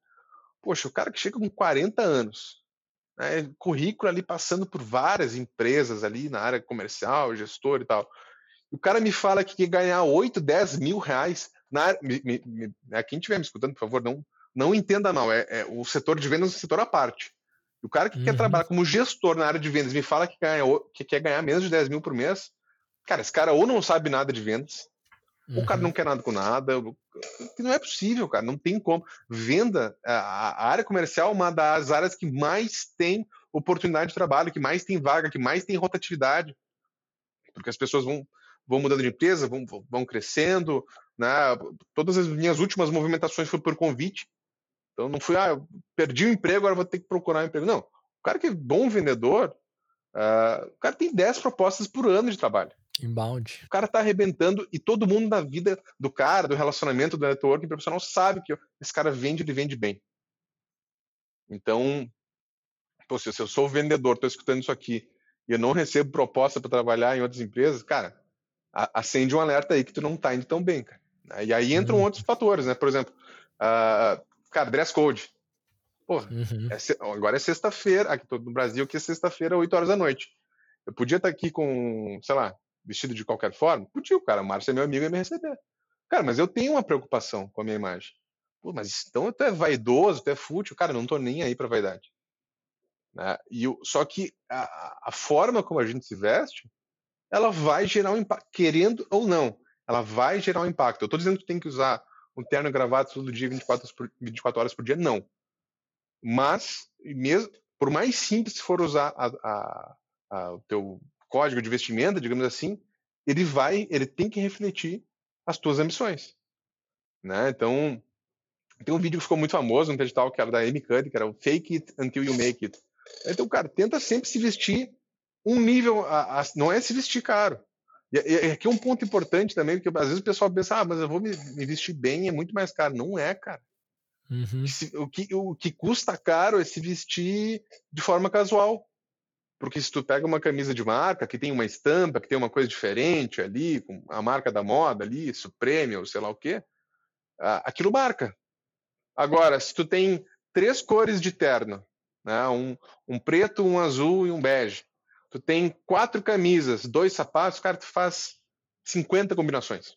Speaker 1: Poxa, o cara que chega com 40 anos, né, currículo ali passando por várias empresas ali na área comercial, gestor e tal. o cara me fala que quer ganhar 8, 10 mil reais. Na, me, me, me, né, quem estiver me escutando, por favor, não, não entenda mal, é, é o setor de vendas é um setor à parte. O cara que uhum. quer trabalhar como gestor na área de vendas me fala que, ganha, que quer ganhar menos de 10 mil por mês, cara, esse cara ou não sabe nada de vendas, uhum. ou o cara não quer nada com nada. Não é possível, cara, não tem como. Venda, a, a área comercial é uma das áreas que mais tem oportunidade de trabalho, que mais tem vaga, que mais tem rotatividade. Porque as pessoas vão, vão mudando de empresa, vão, vão crescendo, né? Todas as minhas últimas movimentações foi por convite. Então não fui, ah, eu perdi o emprego, agora vou ter que procurar um emprego. Não. O cara que é bom vendedor, uh, o cara tem 10 propostas por ano de trabalho.
Speaker 2: Inbound.
Speaker 1: O cara tá arrebentando e todo mundo na vida do cara, do relacionamento, do networking profissional sabe que esse cara vende, ele vende bem. Então, pô, se eu sou vendedor, estou escutando isso aqui e eu não recebo proposta para trabalhar em outras empresas, cara, acende um alerta aí que tu não tá indo tão bem, cara. E aí entram uhum. outros fatores, né? Por exemplo, uh, cara, dress code. Pô, uhum. é, agora é sexta-feira, aqui no Brasil, que é sexta-feira, 8 horas da noite. Eu podia estar tá aqui com, sei lá, vestido de qualquer forma? Podia, cara, o Márcio é meu amigo e me receber. Cara, mas eu tenho uma preocupação com a minha imagem. Pô, mas então tu é vaidoso, tu é fútil. Cara, não tô nem aí pra vaidade. Né? E eu, só que a, a, forma como a gente se veste, ela vai gerar um impacto, querendo ou não, ela vai gerar um impacto. Eu tô dizendo que tu tem que usar um terno e gravata todo dia, 24 horas por, 24 horas por dia, não. Mas, mesmo, por mais simples que for usar a, a, a, o teu código de vestimenta, digamos assim, ele vai, ele tem que refletir as tuas ambições. Né? Então, tem um vídeo que ficou muito famoso no digital que era da Amy Cuddy, que era o Fake It Until You Make It. Então, cara, tenta sempre se vestir um nível, a, a, não é se vestir caro. E, e, aqui é um ponto importante também, porque às vezes o pessoal pensa, ah, mas eu vou me, me vestir bem, é muito mais caro. Não é, cara. Uhum. O, que, o que custa caro é se vestir de forma casual. Porque se tu pega uma camisa de marca que tem uma estampa, que tem uma coisa diferente ali, com a marca da moda ali, Supreme ou sei lá o quê, aquilo marca. Agora, se tu tem três cores de terno, né, um, um preto, um azul e um bege, tu tem quatro camisas, dois sapatos, cara, tu faz 50 combinações.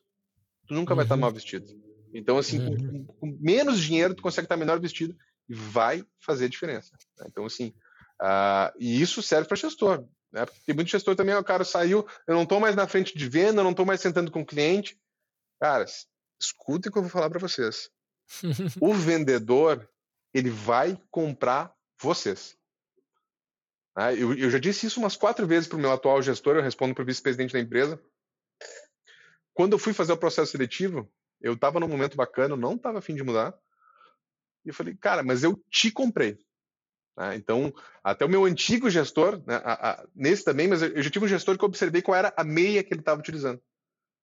Speaker 1: Tu nunca uhum. vai estar mal vestido. Então, assim, uhum. com, com, menos dinheiro, tu consegue estar melhor vestido e vai fazer diferença. Né? Então, assim, uh, e isso serve para gestor. Né? Porque tem muito gestor também, o cara saiu, eu não estou mais na frente de venda, eu não estou mais sentando com o cliente. Cara, escutem o que eu vou falar para vocês. o vendedor, ele vai comprar vocês. Ah, eu, eu, já disse isso umas quatro vezes para o meu atual gestor, eu respondo para o vice-presidente da empresa. Quando eu fui fazer o processo seletivo, eu estava num momento bacana, não estava afim de mudar. E eu falei, cara, mas eu te comprei. Ah, então, até o meu antigo gestor, né, a, a, nesse também, mas eu já tive um gestor que eu observei qual era a meia que ele estava utilizando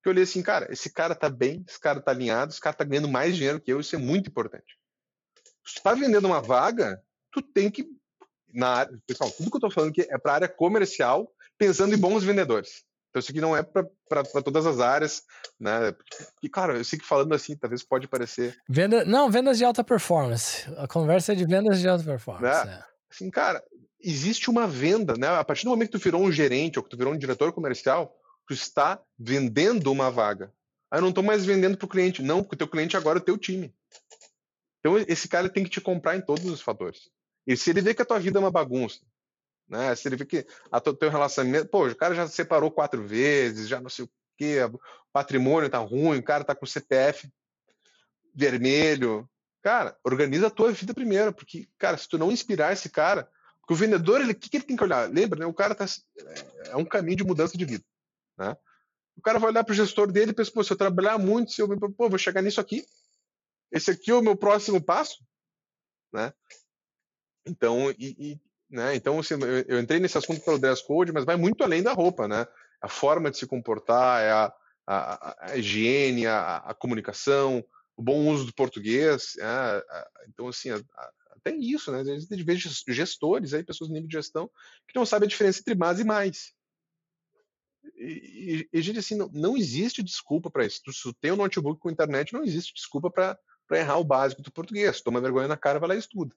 Speaker 1: que eu olhei assim, cara, esse cara tá bem, esse cara tá alinhado, esse cara tá ganhando mais dinheiro que eu, isso é muito importante. Se tu tá vendendo uma vaga, tu tem que na área, pessoal, tudo que eu tô falando aqui é para área comercial, pensando em bons vendedores. Então isso aqui não é para todas as áreas, né? E claro, eu sei que falando assim, talvez pode parecer
Speaker 2: Venda, não, vendas de alta performance. A conversa é de vendas de alta performance.
Speaker 1: Né? É. Assim, cara, existe uma venda, né? A partir do momento que tu virou um gerente ou que tu virou um diretor comercial, tu está vendendo uma vaga. Ah, eu não estou mais vendendo para o cliente. Não, porque o teu cliente agora é o teu time. Então, esse cara tem que te comprar em todos os fatores. E se ele vê que a tua vida é uma bagunça, né? se ele vê que o teu relacionamento... Pô, o cara já separou quatro vezes, já não sei o quê, o patrimônio tá ruim, o cara tá com CPF vermelho. Cara, organiza a tua vida primeiro, porque, cara, se tu não inspirar esse cara... Porque o vendedor, ele, o que, que ele tem que olhar? Lembra, né? O cara tá... É, é um caminho de mudança de vida. Né? O cara vai olhar para o gestor dele e pensa, pô, se eu trabalhar muito, se eu pô, vou chegar nisso aqui, esse aqui é o meu próximo passo, né? Então, e, e né? Então, assim, eu, eu, entrei nesse assunto pelo dress code, mas vai muito além da roupa, né? A forma de se comportar, é a, a, a higiene, a, a, comunicação, o bom uso do português, é, então assim, até isso, né? A gente vê gestores aí, pessoas no nível de gestão que não sabem a diferença entre mais e mais. E, e, gente, assim, não, não existe desculpa para isso. Se tu tem um notebook com internet, não existe desculpa para errar o básico do português. Toma vergonha na cara, vai lá e estuda.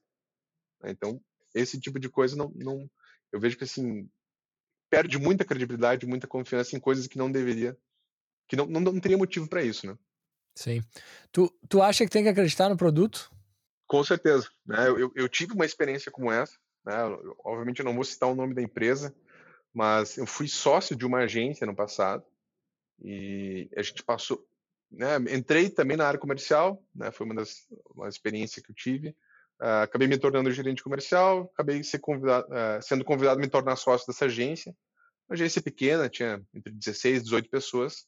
Speaker 1: Né, então, esse tipo de coisa não, não eu vejo que assim perde muita credibilidade, muita confiança em coisas que não deveria, que não, não, não teria motivo para isso, né?
Speaker 2: Sim. Tu, tu acha que tem que acreditar no produto?
Speaker 1: Com certeza. Né? Eu, eu tive uma experiência como essa. Né? Eu, obviamente eu não vou citar o nome da empresa, mas eu fui sócio de uma agência no passado e a gente passou, né, entrei também na área comercial, né, foi uma das uma experiência que eu tive. Uh, acabei me tornando gerente comercial, acabei ser convidado, uh, sendo convidado a me tornar sócio dessa agência. Uma agência pequena, tinha entre 16 e 18 pessoas.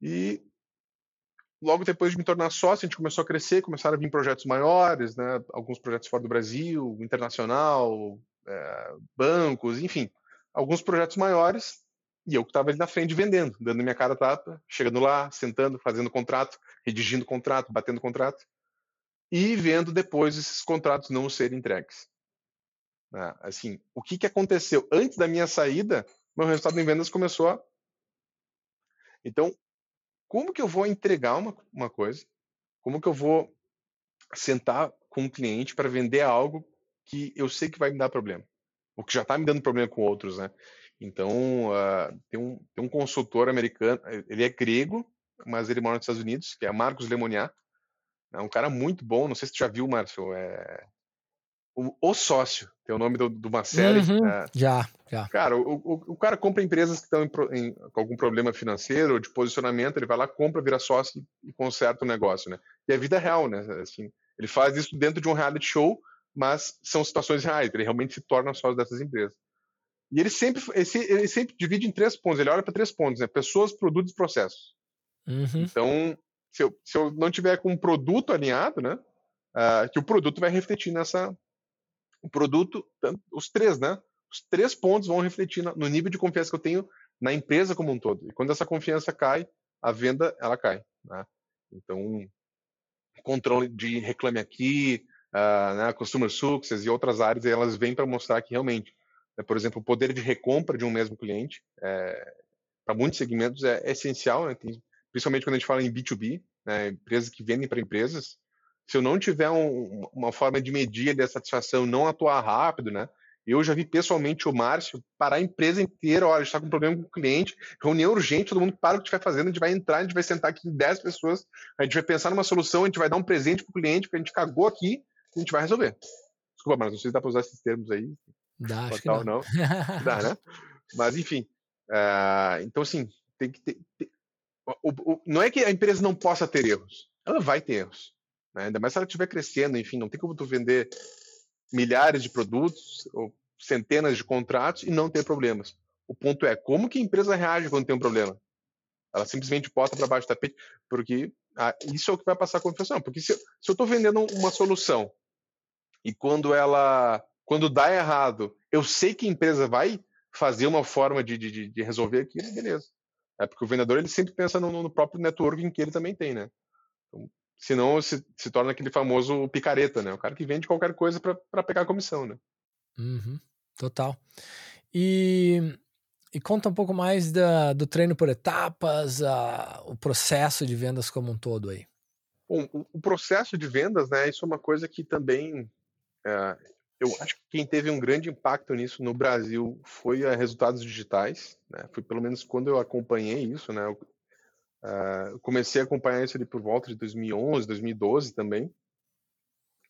Speaker 1: E logo depois de me tornar sócio, a gente começou a crescer, começaram a vir projetos maiores, né? alguns projetos fora do Brasil, internacional, é, bancos, enfim, alguns projetos maiores, e eu que estava ali na frente vendendo, dando minha cara tapa, chegando lá, sentando, fazendo contrato, redigindo contrato, batendo contrato, e vendo depois esses contratos não serem entregues. Ah, assim, o que, que aconteceu? Antes da minha saída, meu resultado em vendas começou a. Então, como que eu vou entregar uma, uma coisa? Como que eu vou sentar com um cliente para vender algo que eu sei que vai me dar problema? O que já está me dando problema com outros, né? Então, uh, tem, um, tem um consultor americano, ele é grego, mas ele mora nos Estados Unidos, que é Marcos Lemoniat. É um cara muito bom, não sei se tu já viu, Márcio, é o, o Sócio, que é o nome do, de uma série.
Speaker 2: Uhum, é, já, já.
Speaker 1: Cara, o, o, o, cara compra empresas que estão em, em, com algum problema financeiro ou de posicionamento, ele vai lá, compra, vira sócio e, e conserta o negócio, né? E é vida real, né? Assim, ele faz isso dentro de um reality show, mas são situações reais, ele realmente se torna sócio dessas empresas. E ele sempre, ele sempre divide em três pontos, ele olha para três pontos, né? Pessoas, produtos e processos.
Speaker 2: Uhum.
Speaker 1: Então, se eu, se eu não tiver com um produto alinhado, né? Uh, que o produto vai refletir nessa, o produto, os três, né? Os três pontos vão refletir no nível de confiança que eu tenho na empresa como um todo. E quando essa confiança cai, a venda ela cai. Né? Então, controle de reclame aqui, uh, né, customer success e outras áreas, elas vêm para mostrar que realmente, né, por exemplo, o poder de recompra de um mesmo cliente, é, para muitos segmentos é, é essencial, né? Tem, principalmente quando a gente fala em B2B, né, empresas que vendem para empresas, se eu não tiver um, uma forma de medir de satisfação, não atuar rápido, né? Eu já vi pessoalmente o Márcio parar a empresa inteira, olha, está com um problema com o cliente, reunião urgente, todo mundo para o que estiver fazendo, a gente vai entrar, a gente vai sentar aqui em 10 pessoas, a gente vai pensar numa solução, a gente vai dar um presente para o cliente, porque a gente cagou aqui, a gente vai resolver. Desculpa, Márcio, não sei se dá para usar esses termos aí.
Speaker 2: Dá, acho que não.
Speaker 1: não. dá, né? Mas, enfim. Uh, então, assim, tem que ter. O, o, não é que a empresa não possa ter erros, ela vai ter erros. Né? Ainda mais se ela estiver crescendo, enfim, não tem como tu vender milhares de produtos ou centenas de contratos e não ter problemas. O ponto é como que a empresa reage quando tem um problema. Ela simplesmente bota para baixo do tapete, porque ah, isso é o que vai passar a confiança. Porque se, se eu estou vendendo uma solução e quando ela, quando dá errado, eu sei que a empresa vai fazer uma forma de, de, de resolver aquilo, beleza. É porque o vendedor ele sempre pensa no, no próprio networking que ele também tem, né? Então, senão se, se torna aquele famoso picareta, né? O cara que vende qualquer coisa para pegar a comissão, né?
Speaker 2: Uhum, total. E, e conta um pouco mais da, do treino por etapas, a, o processo de vendas como um todo aí.
Speaker 1: Bom, o, o processo de vendas, né? Isso é uma coisa que também é, eu acho que quem teve um grande impacto nisso no Brasil foi a Resultados Digitais, né? Foi pelo menos quando eu acompanhei isso, né? Eu, Uh, comecei a acompanhar isso ali por volta de 2011, 2012 também.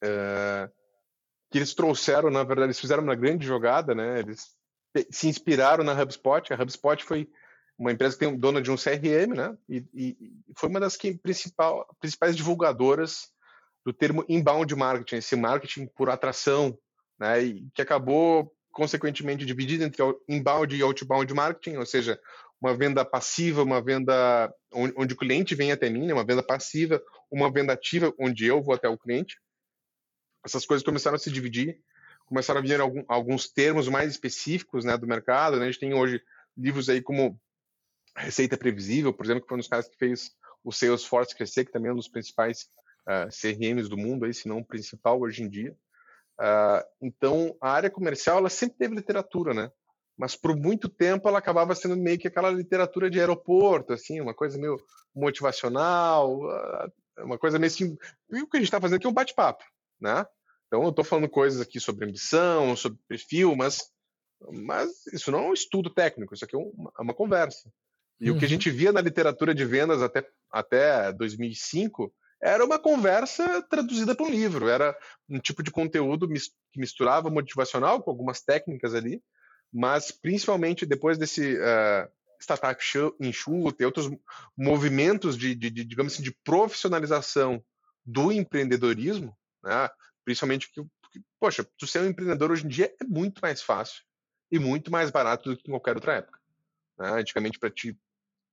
Speaker 1: Uh, que eles trouxeram, na verdade, eles fizeram uma grande jogada, né? Eles se inspiraram na HubSpot. A HubSpot foi uma empresa que tem dona de um CRM, né? E, e foi uma das que, principal, principais divulgadoras do termo inbound marketing, esse marketing por atração, né? E que acabou consequentemente dividido entre inbound e outbound marketing, ou seja, uma venda passiva, uma venda onde, o cliente vem até mim, né? uma venda passiva, uma venda ativa, onde eu vou até o cliente. Essas coisas começaram a se dividir, começaram a vir algum, alguns termos mais específicos né, do mercado. Né? A gente tem hoje livros aí como Receita Previsível, por exemplo, que foi um dos caras que fez o Salesforce crescer, que também é um dos principais uh, ah, CRMs do mundo, aí, se não o principal hoje em dia. Uh, então, a área comercial ela sempre teve literatura, né? mas por muito tempo ela acabava sendo meio que aquela literatura de aeroporto, assim, uma coisa meio motivacional, ah, uma coisa meio assim. E o que a gente está fazendo aqui é um bate-papo, né? Então eu estou falando coisas aqui sobre ambição, sobre perfil, mas, mas isso não é um estudo técnico, isso aqui é uma, é uma conversa. E uhum. o que a uhum. gente via na literatura de vendas até, até 2005 era uma conversa traduzida para um livro, era um tipo de conteúdo que misturava motivacional com algumas técnicas ali, mas principalmente depois desse uh, startup enxuto e outros movimentos de, de, de, digamos assim, de profissionalização do empreendedorismo, né? principalmente que, poxa, tu ser um empreendedor hoje em dia é muito mais fácil e muito mais barato do que em qualquer outra época. Né? Antigamente, para te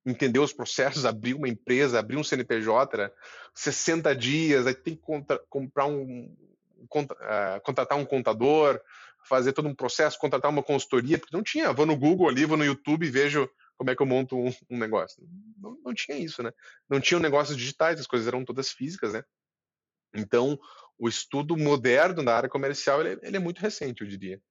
Speaker 1: entender os processos, abrir uma empresa, abrir um CNPJ, né? 60 dias, aí tem que contra, comprar um, contra, uh, contratar um contador, fazer todo um processo, contratar uma consultoria, porque não tinha. Vou no Google ali, vou no YouTube e vejo como é que eu monto um, um negócio. Não, não, tinha isso, né? Não tinham negócios digitais, as coisas eram todas físicas, né? Então, o estudo moderno da área comercial, ele, ele é muito recente, eu diria.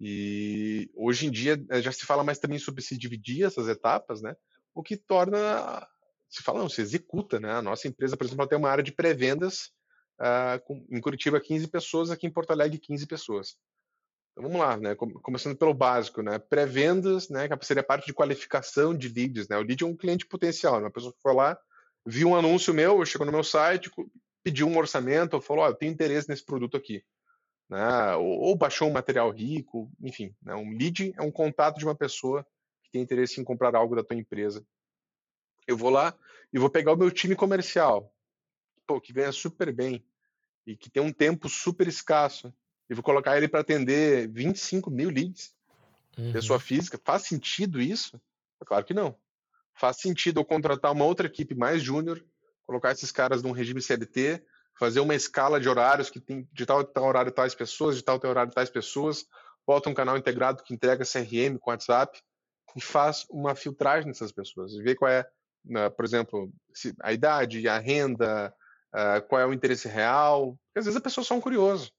Speaker 1: E hoje em dia eh, já se fala mais também sobre se dividir essas etapas, né? O que torna se fala, não, se executa, né? A nossa empresa, por exemplo, tem uma área de pré-vendas uh, em Curitiba 15 pessoas, aqui em Porto Alegre 15 pessoas. Então vamos lá, né? Começando pelo básico, né? Pré-vendas, né? Que seria a parte de qualificação de leads, né? O lead é um cliente potencial, né? uma pessoa foi lá, viu um anúncio meu, chegou no meu site, pediu um orçamento, falou, oh, eu tenho interesse nesse produto aqui né? ou, ou baixou um material rico, enfim. Né? Um lead é um contato de uma pessoa tem interesse em comprar algo da tua empresa. Eu vou lá e vou pegar o meu time comercial, pô, que ganha super bem e que tem um tempo super escasso, e vou colocar ele para atender 25 mil leads. Uhum. Pessoa física, faz sentido isso? Claro que não. Faz sentido eu contratar uma outra equipe mais júnior, colocar esses caras num regime CLT, fazer uma escala de horários que tem de tal, tal horário tais pessoas, de tal, tal horário tais pessoas, bota um canal integrado que entrega CRM com WhatsApp e faz uma filtragem dessas pessoas, vê qual é, né, por exemplo, a idade, a renda, uh, qual é o interesse real, porque às vezes a pessoa é só um curioso,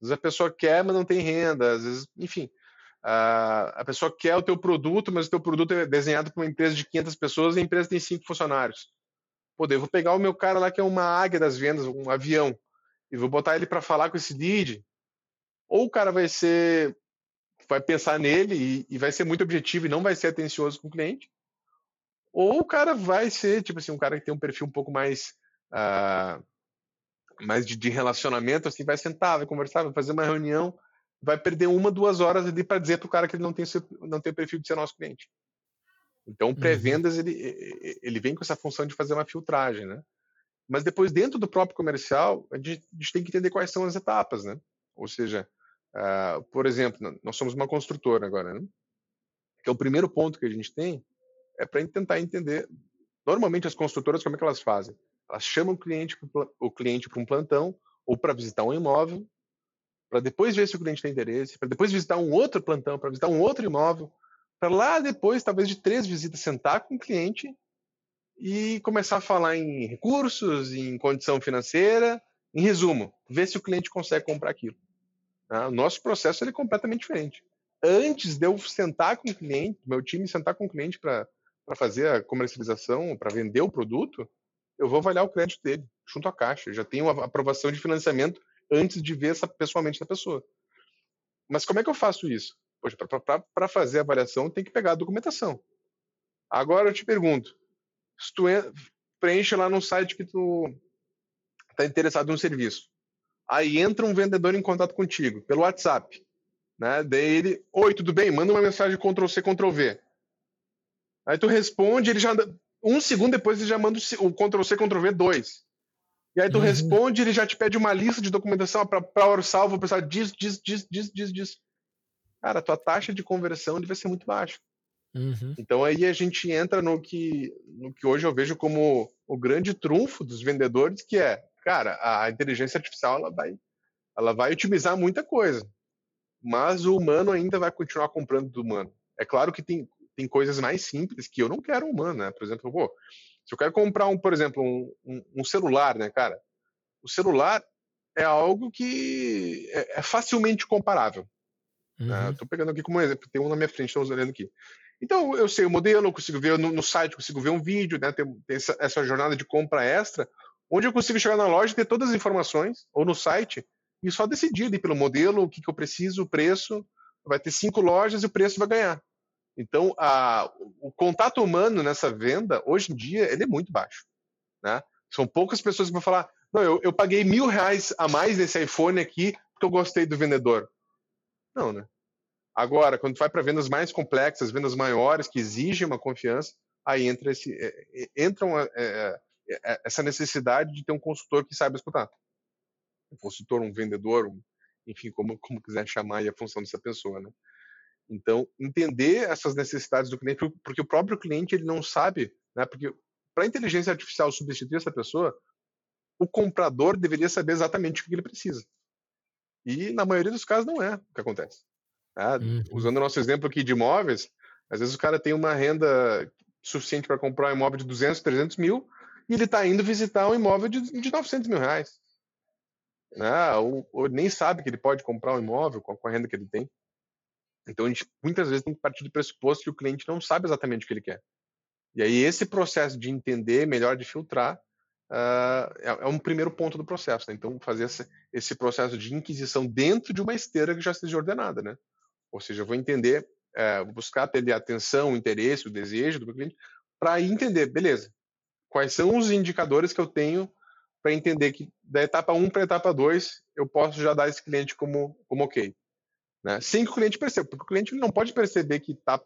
Speaker 1: às vezes a pessoa quer, mas não tem renda, às vezes, enfim, uh, a pessoa quer o teu produto, mas o teu produto é desenhado para uma empresa de 500 pessoas e a empresa tem cinco funcionários. Pô, eu vou pegar o meu cara lá que é uma águia das vendas, um avião, e vou botar ele para falar com esse lead. Ou o cara vai ser, vai pensar nele e, e, vai ser muito objetivo e não vai ser atencioso com o cliente. Ou o cara vai ser, tipo assim, um cara que tem um perfil um pouco mais, uh, mais de, de, relacionamento, assim, vai sentar, vai conversar, vai fazer uma reunião, vai perder uma, duas horas ali para dizer para o cara que ele não tem, não tem perfil de ser nosso cliente. Então, pré-vendas, uhum. ele, ele vem com essa função de fazer uma filtragem, né? Mas depois, dentro do próprio comercial, a gente, a gente tem que entender quais são as etapas, né? Ou seja, uh, por exemplo, nós somos uma construtora agora, né? É o primeiro ponto que a gente tem é para tentar entender. Normalmente, as construtoras, como é que elas fazem? Elas chamam o cliente, o cliente para um plantão ou para visitar um imóvel, para depois ver se o cliente tem interesse, para depois visitar um outro plantão, para visitar um outro imóvel, para lá depois, talvez de três visitas, sentar com o cliente e começar a falar em recursos, em condição financeira, em resumo, ver se o cliente consegue comprar aquilo. Tá? O nosso processo é completamente diferente. Antes de eu sentar com o cliente, meu time sentar com o cliente para fazer a comercialização, para vender o produto, eu vou avaliar o crédito dele junto à caixa. Eu já tenho a aprovação de financiamento antes de ver essa, pessoalmente da pessoa. Mas como é que eu faço isso? Poxa, para fazer a avaliação tem que pegar a documentação. Agora eu te pergunto, se tu preenche lá no site que tu está interessado em um serviço, aí entra um vendedor em contato contigo pelo WhatsApp, né? Daí ele, oi, tudo bem? Manda uma mensagem Ctrl C, Ctrl V. Aí tu responde, ele já um segundo depois ele já manda o Ctrl C, Ctrl V 2. E aí tu uhum. responde, ele já te pede uma lista de documentação para orçar, vou precisar disso, disso, disso, disso, disso, disso cara, a tua taxa de conversão deve ser muito baixa. Uhum. Então aí a gente entra no que, no que hoje eu vejo como o grande trunfo dos vendedores, que é, cara, a inteligência artificial ela vai, ela vai otimizar muita coisa, mas o humano ainda vai continuar comprando do humano. É claro que tem, tem coisas mais simples que eu não quero humano, né? Por exemplo, pô, se eu quero comprar um, por exemplo, um, um, um celular, né, cara? O celular é algo que é, é facilmente comparável. Né? Uhum. Estou pegando aqui como exemplo, tem um na minha frente, estamos olhando aqui. Então, eu sei o modelo, eu consigo ver no, no site, consigo ver um vídeo, né? tem, tem essa, essa, jornada de compra extra, onde eu consigo chegar na loja ter todas as informações, ou no site, e só decidir pelo modelo, o que, que eu preciso, o preço. Vai ter cinco lojas e o preço vai ganhar. Então, a, o contato humano nessa venda, hoje em dia, ele é muito baixo. Né? São poucas pessoas que vão falar: não, eu, eu paguei mil reais a mais nesse iPhone aqui porque eu gostei do vendedor. Não, né? Agora, quando vai para vendas mais complexas, vendas maiores, que exigem uma confiança, aí entra, esse, é, é entra uma, é, é, é, essa necessidade de ter um consultor que saiba escutar. Um consultor, um vendedor, um, enfim, como, como quiser chamar aí a função dessa pessoa, né? Então, entender essas necessidades do cliente, porque o próprio cliente ele não sabe Né? Porque para a inteligência artificial substituir essa pessoa, o comprador deveria saber exatamente o que ele precisa. E na maioria dos casos não é o que acontece. Tá? Uhum. Usando o nosso exemplo aqui de imóveis, às vezes o cara tem uma renda suficiente para comprar um imóvel de 200, 300 mil e ele está indo visitar um imóvel de, de 900 mil reais. Né? Ou, ou, nem sabe que ele pode comprar um imóvel com a, renda que ele tem. Então a gente muitas vezes tem que partir do pressuposto que o cliente não sabe exatamente o que ele quer. E aí esse processo de entender, melhor de filtrar, uh, é, é, um primeiro ponto do processo. Né? Então fazer esse, esse, processo de inquisição dentro de uma esteira que já esteja ordenada, né? Ou seja, eu vou entender, uh, buscar ter a atenção, o interesse, o desejo do meu cliente, para entender, beleza, quais são os indicadores que eu tenho para entender que da etapa 1 para a etapa 2 eu posso já dar esse cliente como, como ok. Né? Sem que o cliente perceba, porque o cliente não pode perceber que tá,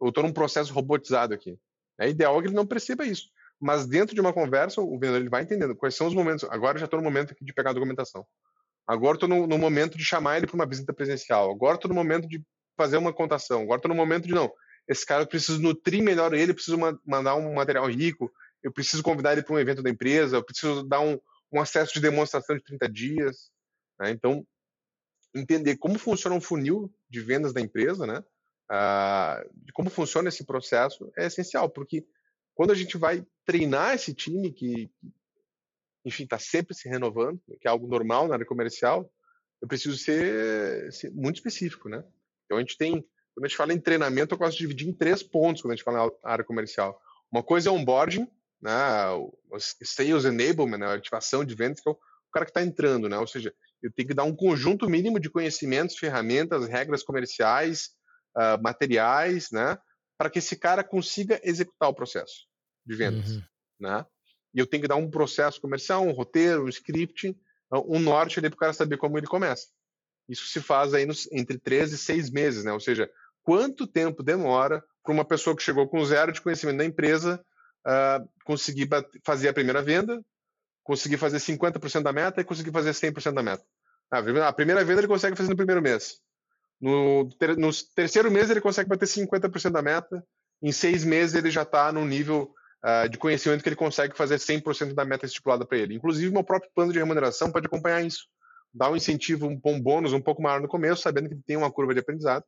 Speaker 1: eu estou num processo robotizado aqui. É ideal que ele não perceba isso. Mas dentro de uma conversa, o vendedor ele vai entendendo quais são os momentos. Agora já estou no momento aqui de pegar a documentação. Agora estou no, no, momento de chamar ele para uma visita presencial. Agora estou no momento de fazer uma contação. Agora estou no momento de não. Esse cara eu preciso nutrir melhor ele, preciso mandar um material rico, eu preciso convidar ele para um evento da empresa, eu preciso dar um, um acesso de demonstração de 30 dias. Né? Então, entender como funciona um funil de vendas da empresa, né? Ah, como funciona esse processo é essencial, porque quando a gente vai treinar esse time que, enfim, está sempre se renovando, que é algo normal na área comercial, eu preciso ser, ser, muito específico, né? Então a gente tem, quando a gente fala em treinamento, eu gosto de dividir em três pontos quando a gente fala na área comercial. Uma coisa é onboarding, né? O sales enablement, né? a ativação de vendas, que é o cara que está entrando, né? Ou seja, eu tenho que dar um conjunto mínimo de conhecimentos, ferramentas, regras comerciais, uh, materiais, né? Para que esse cara consiga executar o processo de vendas, uhum. né? E eu tenho que dar um processo comercial, um roteiro, um script, um norte ali para o cara saber como ele começa. Isso se faz aí nos, entre três e seis meses, né? Ou seja, quanto tempo demora para uma pessoa que chegou com zero de conhecimento da empresa uh, conseguir fazer a primeira venda, conseguir fazer 50% da meta e conseguir fazer 100% da meta. A primeira venda ele consegue fazer no primeiro mês. No, ter, no terceiro mês ele consegue bater 50% da meta. Em seis meses ele já está no nível uh, de conhecimento que ele consegue fazer 100% da meta estipulada para ele. Inclusive, meu próprio plano de remuneração pode acompanhar isso. Dar um incentivo, um, um bônus um pouco maior no começo, sabendo que tem uma curva de aprendizado.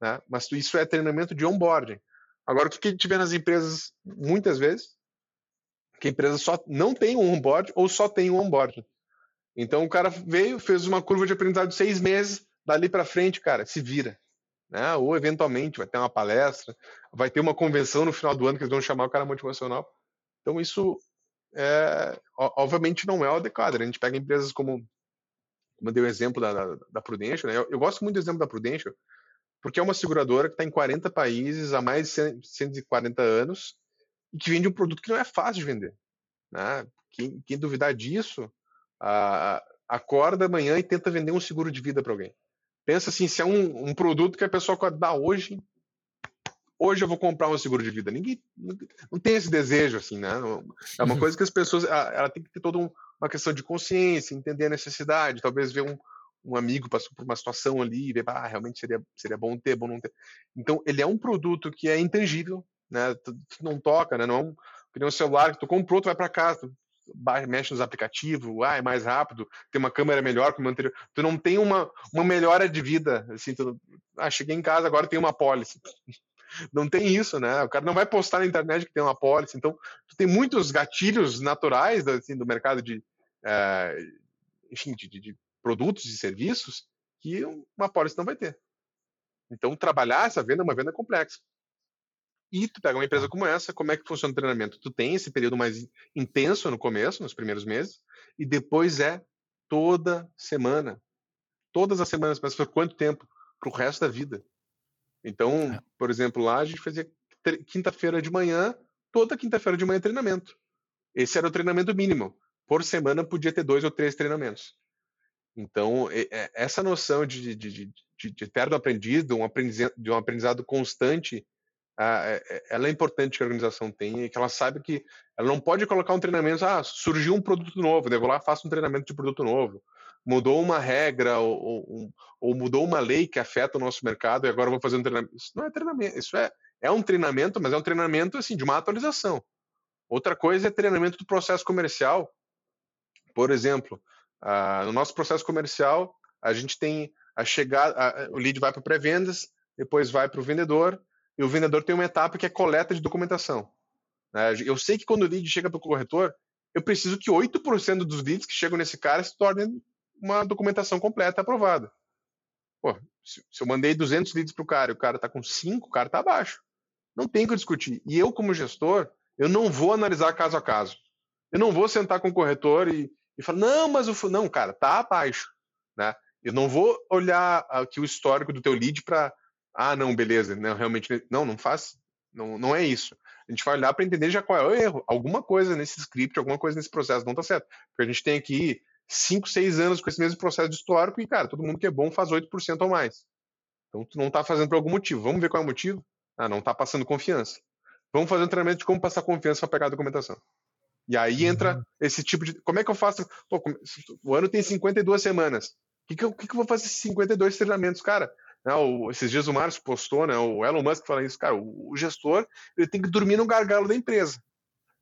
Speaker 1: Né? Mas isso é treinamento de onboarding. Agora, o que a gente vê nas empresas, muitas vezes, que a empresa só não tem um onboard ou só tem um onboard. Então, o cara veio, fez uma curva de aprendizado de seis meses, dali para frente, cara, se vira. Né? Ou, eventualmente, vai ter uma palestra, vai ter uma convenção no final do ano que eles vão chamar o cara motivacional. Então, isso, é, obviamente, não é o adequado. A gente pega empresas como, como eu dei o exemplo da, da, da Prudential, né? eu, eu gosto muito do exemplo da Prudential, porque é uma seguradora que está em 40 países há mais de 140 anos e que vende um produto que não é fácil de vender. Né? Quem, quem duvidar disso, a, acorda amanhã e tenta vender um seguro de vida para alguém. Pensa assim, se é um, um, produto que a pessoa dá hoje, hoje eu vou comprar um seguro de vida. Ninguém não tem esse desejo assim, né? É uma coisa que as pessoas, ela tem que ter toda uma questão de consciência, entender a necessidade, talvez ver um, um amigo passou por uma situação ali e ver, ah, realmente seria, seria bom ter, bom não ter. Então, ele é um produto que é intangível, né? Tu, tu não toca, né? Não é um, nem um celular que tu comprou, tu vai para casa, tu mexe nos aplicativos, ah, é mais rápido, tem uma câmera melhor que o anterior. Tu não tem uma, uma melhora de vida, assim, tu, ah, cheguei em casa, agora tem uma pólice. Não tem isso, né? O cara não vai postar na internet que tem uma pólice. Então, tu tem muitos gatilhos naturais assim, do mercado de, é, enfim, de, de, produtos e serviços que uma pólice não vai ter. Então, trabalhar essa venda é uma venda complexa. E tu pega uma empresa como essa, como é que funciona o treinamento? Tu tem esse período mais intenso no começo, nos primeiros meses, e depois é toda semana. Todas as semanas, mas por quanto tempo? Para o resto da vida. Então, é. por exemplo, lá a gente fazia quinta-feira de manhã, toda quinta-feira de manhã treinamento. Esse era o treinamento mínimo. Por semana podia ter dois ou três treinamentos. Então, essa noção de, de, de, de, de eterno aprendiz, de um aprendizado, de um aprendizado constante, é, é, ela é importante que a organização tenha e que ela saiba que ela não pode colocar um treinamento, ah, surgiu um produto novo, eu vou lá faço um treinamento de produto novo. Mudou uma regra ou, ou, ou, mudou uma lei que afeta o nosso mercado e agora vou fazer um treinamento. Isso não é treinamento, isso é, é um treinamento, mas é um treinamento assim de uma atualização. Outra coisa é treinamento do processo comercial. Por exemplo, uh, no nosso processo comercial, a gente tem a chegada, o lead vai para pré-vendas, depois vai para o vendedor, e o vendedor tem uma etapa que é coleta de documentação. Né? Eu sei que quando o lead chega para o corretor, eu preciso que 8% dos leads que chegam nesse cara se tornem uma documentação completa aprovada. Pô, se, eu mandei 200 leads para o cara e o cara está com 5, o cara está abaixo. Não tem o que discutir. E eu, como gestor, eu não vou analisar caso a caso. Eu não vou sentar com o corretor e, e falar, não, mas o. Não, cara, tá abaixo. Né? Eu não vou olhar aqui o histórico do teu lead para. Ah, não, beleza. Não, realmente. Não, não faz. Não, não é isso. A gente vai olhar para entender já qual é o erro. Alguma coisa nesse script, alguma coisa nesse processo não está certo. Porque a gente tem aqui 5, 6 anos com esse mesmo processo de histórico e, cara, todo mundo que é bom faz 8% ou mais. Então, tu não está fazendo por algum motivo. Vamos ver qual é o motivo? Ah, não está passando confiança. Vamos fazer um treinamento de como passar confiança para pegar a documentação. E aí entra uhum. esse tipo de. Como é que eu faço? Pô, o ano tem 52 semanas. O que, que, eu, que, que eu vou fazer esses 52 treinamentos? Cara, né, o, esses dias o Márcio postou, né, o Elon Musk fala isso, cara, o, o, gestor ele tem que dormir no gargalo da empresa.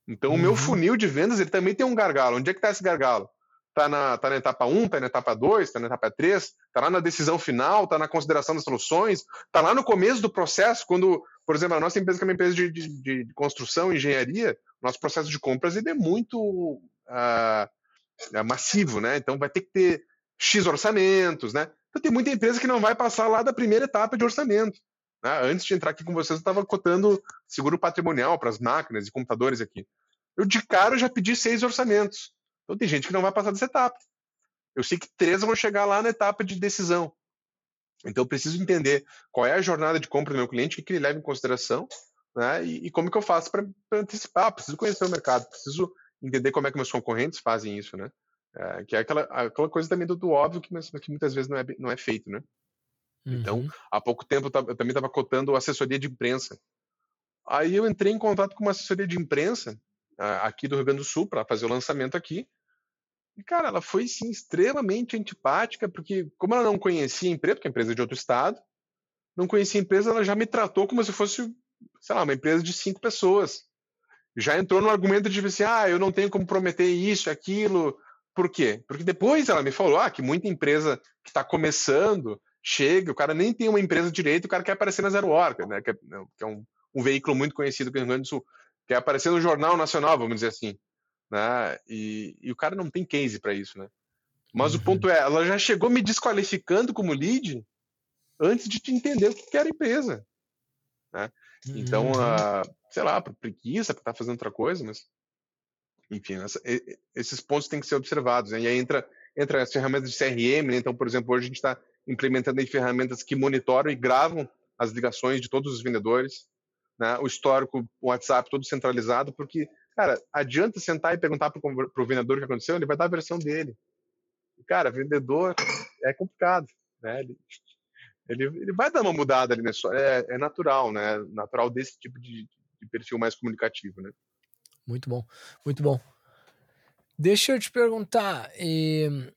Speaker 1: Então uhum. o meu uhum. funil de vendas ele também tem um gargalo. Onde é que está esse gargalo? Está na, tá na etapa 1, está na etapa 2, está na etapa 3, está lá na decisão final, está na consideração das soluções, está lá no começo do processo, quando por exemplo, a nossa empresa, que é uma empresa de, de, de construção, engenharia, nosso processo de compras ele é muito uh, massivo, né? Então vai ter que ter X orçamentos, né? Então tem muita empresa que não vai passar lá da primeira etapa de orçamento. Né? Antes de entrar aqui com vocês, eu estava cotando seguro patrimonial para as máquinas e computadores aqui. Eu de cara já pedi seis orçamentos. Então tem gente que não vai passar dessa etapa. Eu sei que três vão chegar lá na etapa de decisão. Então, eu preciso entender qual é a jornada de compra do meu cliente, o que ele leva em consideração, né? E, e como que eu faço para antecipar. Preciso conhecer o mercado, preciso entender como é que meus concorrentes fazem isso, né? É, que é aquela, aquela coisa também do, do óbvio que, que, muitas vezes não é, não é feito, né? Então, uhum. Então, há pouco tempo eu, eu também estava cotando assessoria de imprensa. Aí eu entrei em contato com uma assessoria de imprensa aqui do Rio Grande do Sul para fazer o lançamento aqui. E, cara, ela foi, sim, extremamente antipática, porque, como ela não conhecia a empresa, porque a empresa é de outro estado, não conhecia a empresa, ela já me tratou como se fosse, sei lá, uma empresa de cinco pessoas. Já entrou no argumento de assim, ah, eu não tenho como prometer isso, aquilo. Por quê? Porque depois ela me falou, ah, que muita empresa que está começando, chega, o cara nem tem uma empresa direito, o cara quer aparecer na Zero Hora, né, que é, que é um, um, veículo muito conhecido aqui no Rio Grande do Sul, quer aparecer no Jornal Nacional, vamos dizer assim né? E, e o cara não tem case para isso, né? Mas uhum. o ponto é, ela já chegou me desqualificando como lead antes de te entender o que era a empresa, né? Então, uh, sei lá, por preguiça, para estar tá fazendo outra coisa, mas enfim, essa, esses pontos têm que ser observados. Né? E aí entra, entra as ferramentas de CRM, né? então, por exemplo, hoje a gente está implementando aí ferramentas que monitoram e gravam as ligações de todos os vendedores, né? o histórico, o WhatsApp todo centralizado, porque Cara, adianta sentar e perguntar pro, pro vendedor o que aconteceu, ele vai dar a versão dele. Cara, vendedor é complicado, né? Ele, ele, ele vai dar uma mudada ali na. É, é natural, né? Natural desse tipo de, de perfil mais comunicativo, né?
Speaker 2: Muito bom, muito bom. Deixa eu te perguntar, e,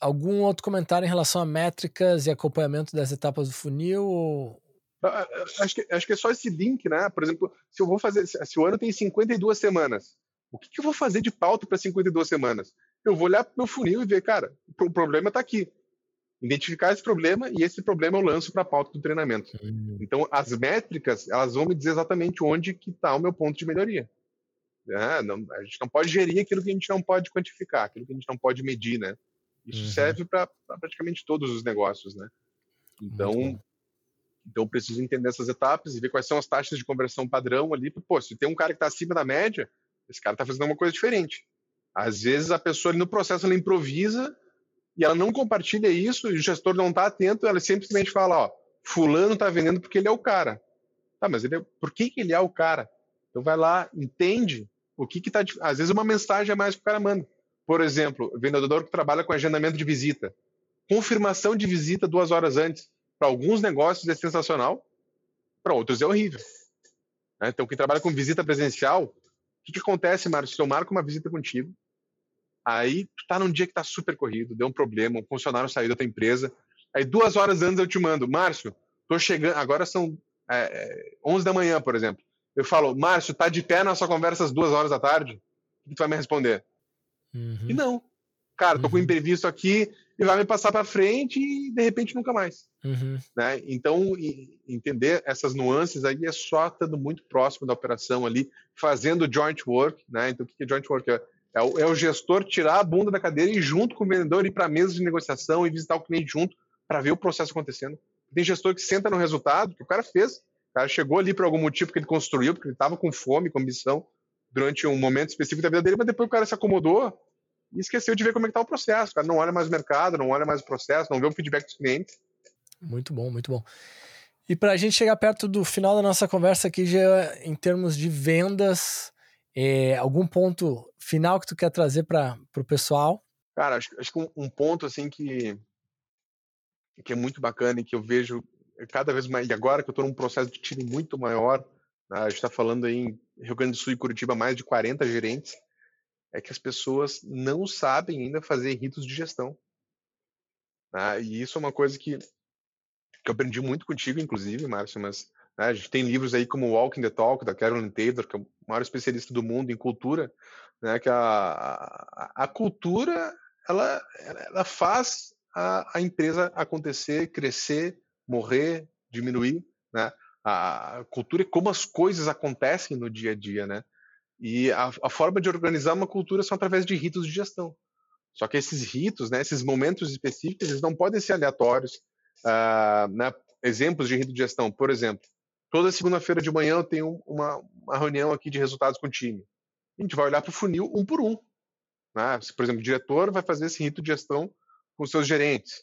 Speaker 2: algum outro comentário em relação a métricas e acompanhamento das etapas do funil? Ou,
Speaker 1: acho que, acho que é só esse link, né? Por exemplo, se eu vou fazer, se o ano tem 52 semanas, o que, que eu vou fazer de pauta para 52 semanas? Eu vou olhar para meu funil e ver, cara, o problema está aqui. Identificar esse problema e esse problema eu lanço para a pauta do treinamento. Uhum. Então, as métricas, elas vão me dizer exatamente onde que está o meu ponto de melhoria. Não, a gente não pode gerir aquilo que a gente não pode quantificar, aquilo que a gente não pode medir, né? Isso uhum. serve para praticamente todos os negócios, né? Então, então, eu preciso entender essas etapas e ver quais são as taxas de conversão padrão ali. Pô, se tem um cara que está acima da média, esse cara está fazendo uma coisa diferente. Às vezes a pessoa no processo ela improvisa e ela não compartilha isso, e o gestor não está atento, ela simplesmente fala, ó, fulano está vendendo porque ele é o cara. Tá, mas ele é... por que, que ele é o cara? Então vai lá, entende o que que tá... Às vezes uma mensagem a mais que o cara manda. Por exemplo, vendedor que trabalha com agendamento de visita. Confirmação de visita duas horas antes para alguns negócios é sensacional, para outros é horrível. Né? Então, quem trabalha com visita presencial, o que, que acontece, Márcio? Se eu marco uma visita contigo, aí tu tá num dia que tá super corrido, deu um problema, um funcionário saiu da tua empresa, aí duas horas antes eu te mando, Márcio, tô chegando, agora são é, 11 é, da manhã, por exemplo, eu falo, Márcio, tá de pé na sua conversa às duas horas da tarde? O que tu vai me responder? Uhum. E não. Cara, tô uhum. com um imprevisto aqui e vai me passar para frente e de repente nunca mais. Uhum. Né? Então, entender essas nuances aí é só estando muito próximo da operação ali, fazendo joint work. Né? Então, o que é joint work? É, é, o, é o gestor tirar a bunda da cadeira e junto com o vendedor ir para a mesa de negociação e visitar o cliente junto para ver o processo acontecendo. Tem gestor que senta no resultado que o cara fez. O cara chegou ali por algum motivo que ele construiu, porque ele estava com fome, com ambição durante um momento específico da vida dele, mas depois o cara se acomodou e esqueceu de ver como é que tá o processo. O cara não olha mais o mercado, não olha mais o processo, não vê o feedback dos clientes.
Speaker 2: Muito bom, muito bom. E para a gente chegar perto do final da nossa conversa aqui, já em termos de vendas, é, algum ponto final que tu quer trazer para o pessoal?
Speaker 1: Cara, acho, acho que um, um, ponto assim que, que é muito bacana e que eu vejo cada vez mais, e agora que eu estou num processo de time muito maior, né, a gente está falando aí em Rio Grande do Sul e Curitiba mais de 40 gerentes, é que as pessoas não sabem ainda fazer ritos de gestão. Né? E isso é uma coisa que, que eu aprendi muito contigo, inclusive, Márcio, mas né, a gente tem livros aí como Walking the Talk, da Carolyn Taylor, que é o maior especialista do mundo em cultura, né, que a, a, a cultura ela, ela faz a, a empresa acontecer, crescer, morrer, diminuir, né? A cultura é como as coisas acontecem no dia a dia, né? E a, a, forma de organizar uma cultura são através de ritos de gestão. Só que esses ritos, né, esses momentos específicos, eles não podem ser aleatórios. Uh, né? Exemplos de rito de gestão, por exemplo, toda segunda-feira de manhã eu tenho uma, uma, reunião aqui de resultados com o time. A gente vai olhar para o funil um por um. Né? Por exemplo, o diretor vai fazer esse rito de gestão com seus gerentes.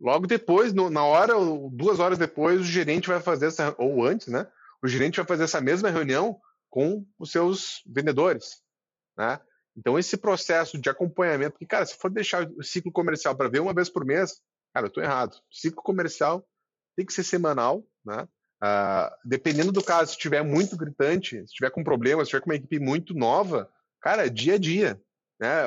Speaker 1: Logo depois, no, na hora, duas horas depois, o gerente vai fazer essa, ou antes, né? O gerente vai fazer essa mesma reunião com os seus vendedores, né? Então, esse processo de acompanhamento, porque, cara, se for deixar o ciclo comercial para ver uma vez por mês, cara, eu estou errado. O ciclo comercial tem que ser semanal, né? Uh, dependendo do caso, se tiver muito gritante, se tiver com problemas, se tiver com uma equipe muito nova, cara, é dia a dia. Né?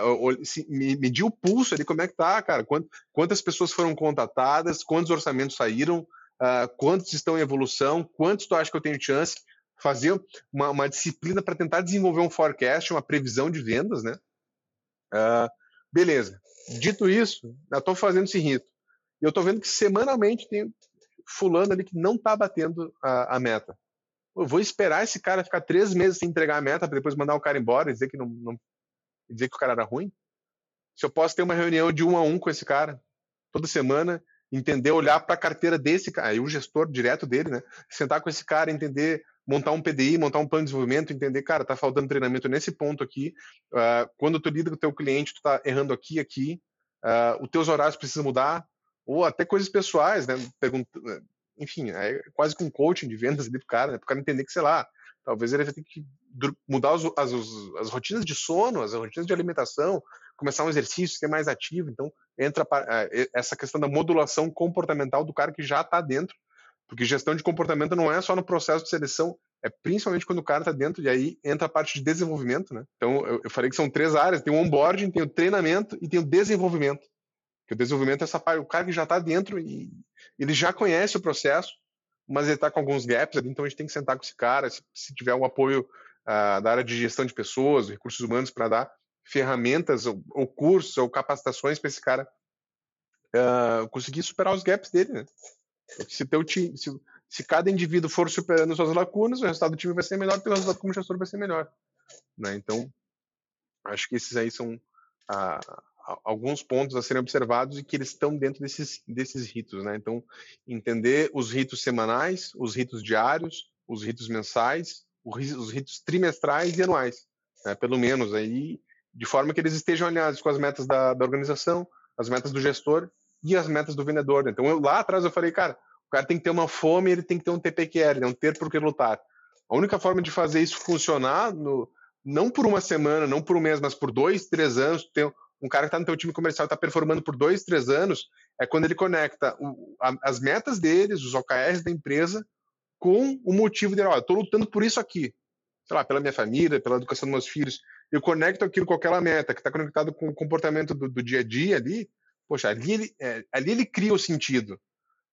Speaker 1: medir o pulso ali, como é que tá, cara? Quantas pessoas foram contatadas, quantos orçamentos saíram, uh, quantos estão em evolução, quantos tu acha que eu tenho chance? Fazer uma, uma disciplina para tentar desenvolver um forecast, uma previsão de vendas, né? Uh, beleza. Dito isso, eu estou fazendo esse rito. Eu estou vendo que semanalmente tem fulano ali que não está batendo a, a meta. Eu vou esperar esse cara ficar três meses sem entregar a meta para depois mandar o cara embora e dizer que não, não dizer que o cara era ruim? Se eu posso ter uma reunião de um a um com esse cara toda semana, entender, olhar para a carteira desse cara, aí o gestor direto dele, né? Sentar com esse cara, entender montar um PDI, montar um plano de desenvolvimento, entender, cara, tá faltando treinamento nesse ponto aqui. Uh, quando tu lida com o teu cliente, tu tá errando aqui, aqui. Uh, os teus horários precisam mudar, ou até coisas pessoais, né? Pergunta, enfim, é quase com um coaching de vendas ali pro cara, né? Pro cara entender que, sei lá, talvez ele vai ter que mudar as, as, as rotinas de sono, as rotinas de alimentação, começar um exercício, ser mais ativo. Então, entra essa questão da modulação comportamental do cara que já está dentro porque gestão de comportamento não é só no processo de seleção, é principalmente quando o cara está dentro, e aí entra a parte de desenvolvimento, né? Então, eu, eu falei que são três áreas: tem o onboarding, tem o treinamento e tem o desenvolvimento. Que o desenvolvimento é essa parte, o cara que já está dentro e ele já conhece o processo, mas ele está com alguns gaps ali, então a gente tem que sentar com esse cara, se, se tiver um apoio uh, da área de gestão de pessoas, recursos humanos, para dar ferramentas, ou, ou, cursos, ou capacitações para esse cara uh, conseguir superar os gaps dele, né? Se, teu time, se, se cada indivíduo for superando suas lacunas, o resultado do time vai ser melhor, o resultado como gestor vai ser melhor. Né? Então, acho que esses aí são ah, alguns pontos a serem observados e que eles estão dentro desses, desses ritos. Né? Então, entender os ritos semanais, os ritos diários, os ritos mensais, os ritos trimestrais e anuais, né? pelo menos aí, de forma que eles estejam alinhados com as metas da, da organização, as metas do gestor e as metas do vendedor. Né? Então, eu, lá atrás eu falei, cara, o cara tem que ter uma fome, ele tem que ter um TPQL, né? um ter por que lutar. A única forma de fazer isso funcionar, no, não por uma semana, não por um mês, mas por dois, três anos, tem um cara que está no teu time comercial está performando por dois, três anos, é quando ele conecta o, a, as metas deles, os OKRs da empresa, com o motivo de, ó, estou lutando por isso aqui, sei lá, pela minha família, pela educação dos meus filhos. Eu conecto aquilo com aquela meta que está conectado com o comportamento do, do, dia a dia ali, poxa, ali ele, é, ali ele cria o sentido.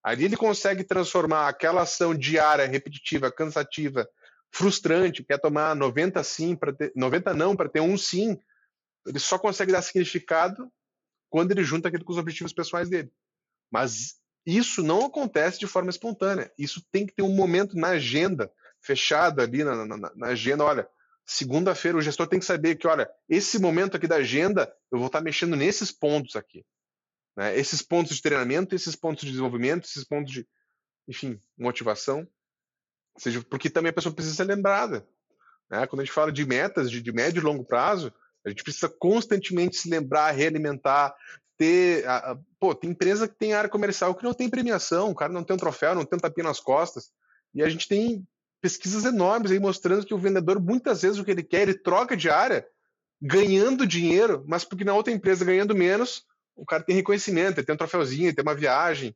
Speaker 1: Ali ele consegue transformar aquela ação diária, repetitiva, cansativa, frustrante, quer tomar 90 sim para ter 90 não para ter um sim, ele só consegue dar significado quando ele junta aquilo com os objetivos pessoais dele. Mas isso não acontece de forma espontânea. Isso tem que ter um momento na agenda, fechado ali na, na, na agenda. Olha, segunda-feira o gestor tem que saber que, olha, esse momento aqui da agenda, eu vou estar mexendo nesses pontos aqui. Né? Esses pontos de treinamento, esses pontos de desenvolvimento, esses pontos de, enfim, motivação. seja, porque também a pessoa precisa ser lembrada. Né? Quando a gente fala de metas de, de médio e longo prazo, a gente precisa constantemente se lembrar, realimentar, ter. A, a, pô, tem empresa que tem área comercial que não tem premiação, o cara não tem um troféu, não tem um tapinha nas costas. E a gente tem pesquisas enormes aí mostrando que o vendedor, muitas vezes, o que ele quer, ele troca de área, ganhando dinheiro, mas porque na outra empresa, ganhando menos, o cara tem reconhecimento, ele tem um troféuzinho, ele tem uma viagem.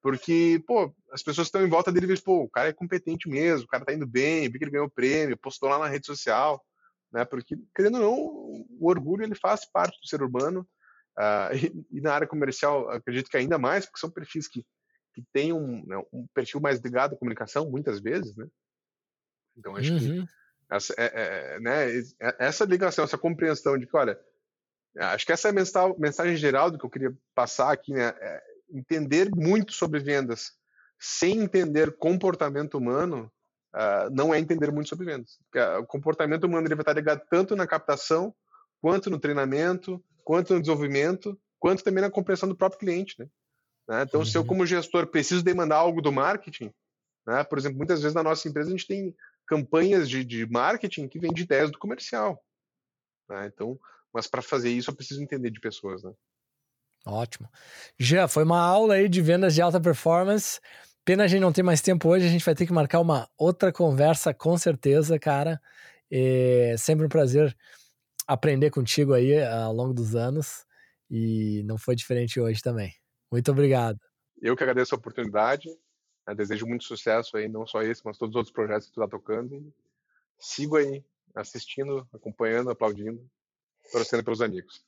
Speaker 1: Porque, pô, as pessoas estão em volta dele e dizem, pô, o cara é competente mesmo, o cara tá indo bem, vi que ele ganhou o prêmio, postou lá na rede social, né? Porque, querendo ou não, o orgulho ele faz parte do ser humano. Uh, e, e, na área comercial, acredito que ainda mais, porque são perfis que, que têm um, né, um perfil mais ligado à comunicação, muitas vezes, né? Então, acho uhum. que essa, é, é, né, essa ligação, essa compreensão de que, olha, acho que essa é a mensagem geral do que eu queria passar aqui, né? É entender muito sobre vendas sem entender comportamento humano uh, não é entender muito sobre vendas. Porque, uh, o comportamento humano ele vai estar ligado tanto na captação, quanto no treinamento, quanto no desenvolvimento, quanto também na compreensão do próprio cliente. Né? né? Então, uhum. se eu, uhum. como gestor, preciso demandar algo do marketing, né? por exemplo, muitas vezes na nossa empresa a gente tem campanhas de, de marketing que vêm de ideias do comercial. Né? Então, mas para fazer isso eu preciso entender de pessoas. Né?
Speaker 2: Ótimo. Já foi uma aula aí de vendas de alta performance. Pena a gente não ter mais tempo hoje, a gente vai ter que marcar uma outra conversa com certeza, cara. É sempre um prazer aprender contigo aí ao longo dos anos e não foi diferente hoje também. Muito obrigado.
Speaker 1: Eu que agradeço a oportunidade, né? desejo muito sucesso aí, não só esse, mas todos os outros projetos que tu está tocando. E sigo aí, assistindo, acompanhando, aplaudindo, torcendo pelos amigos.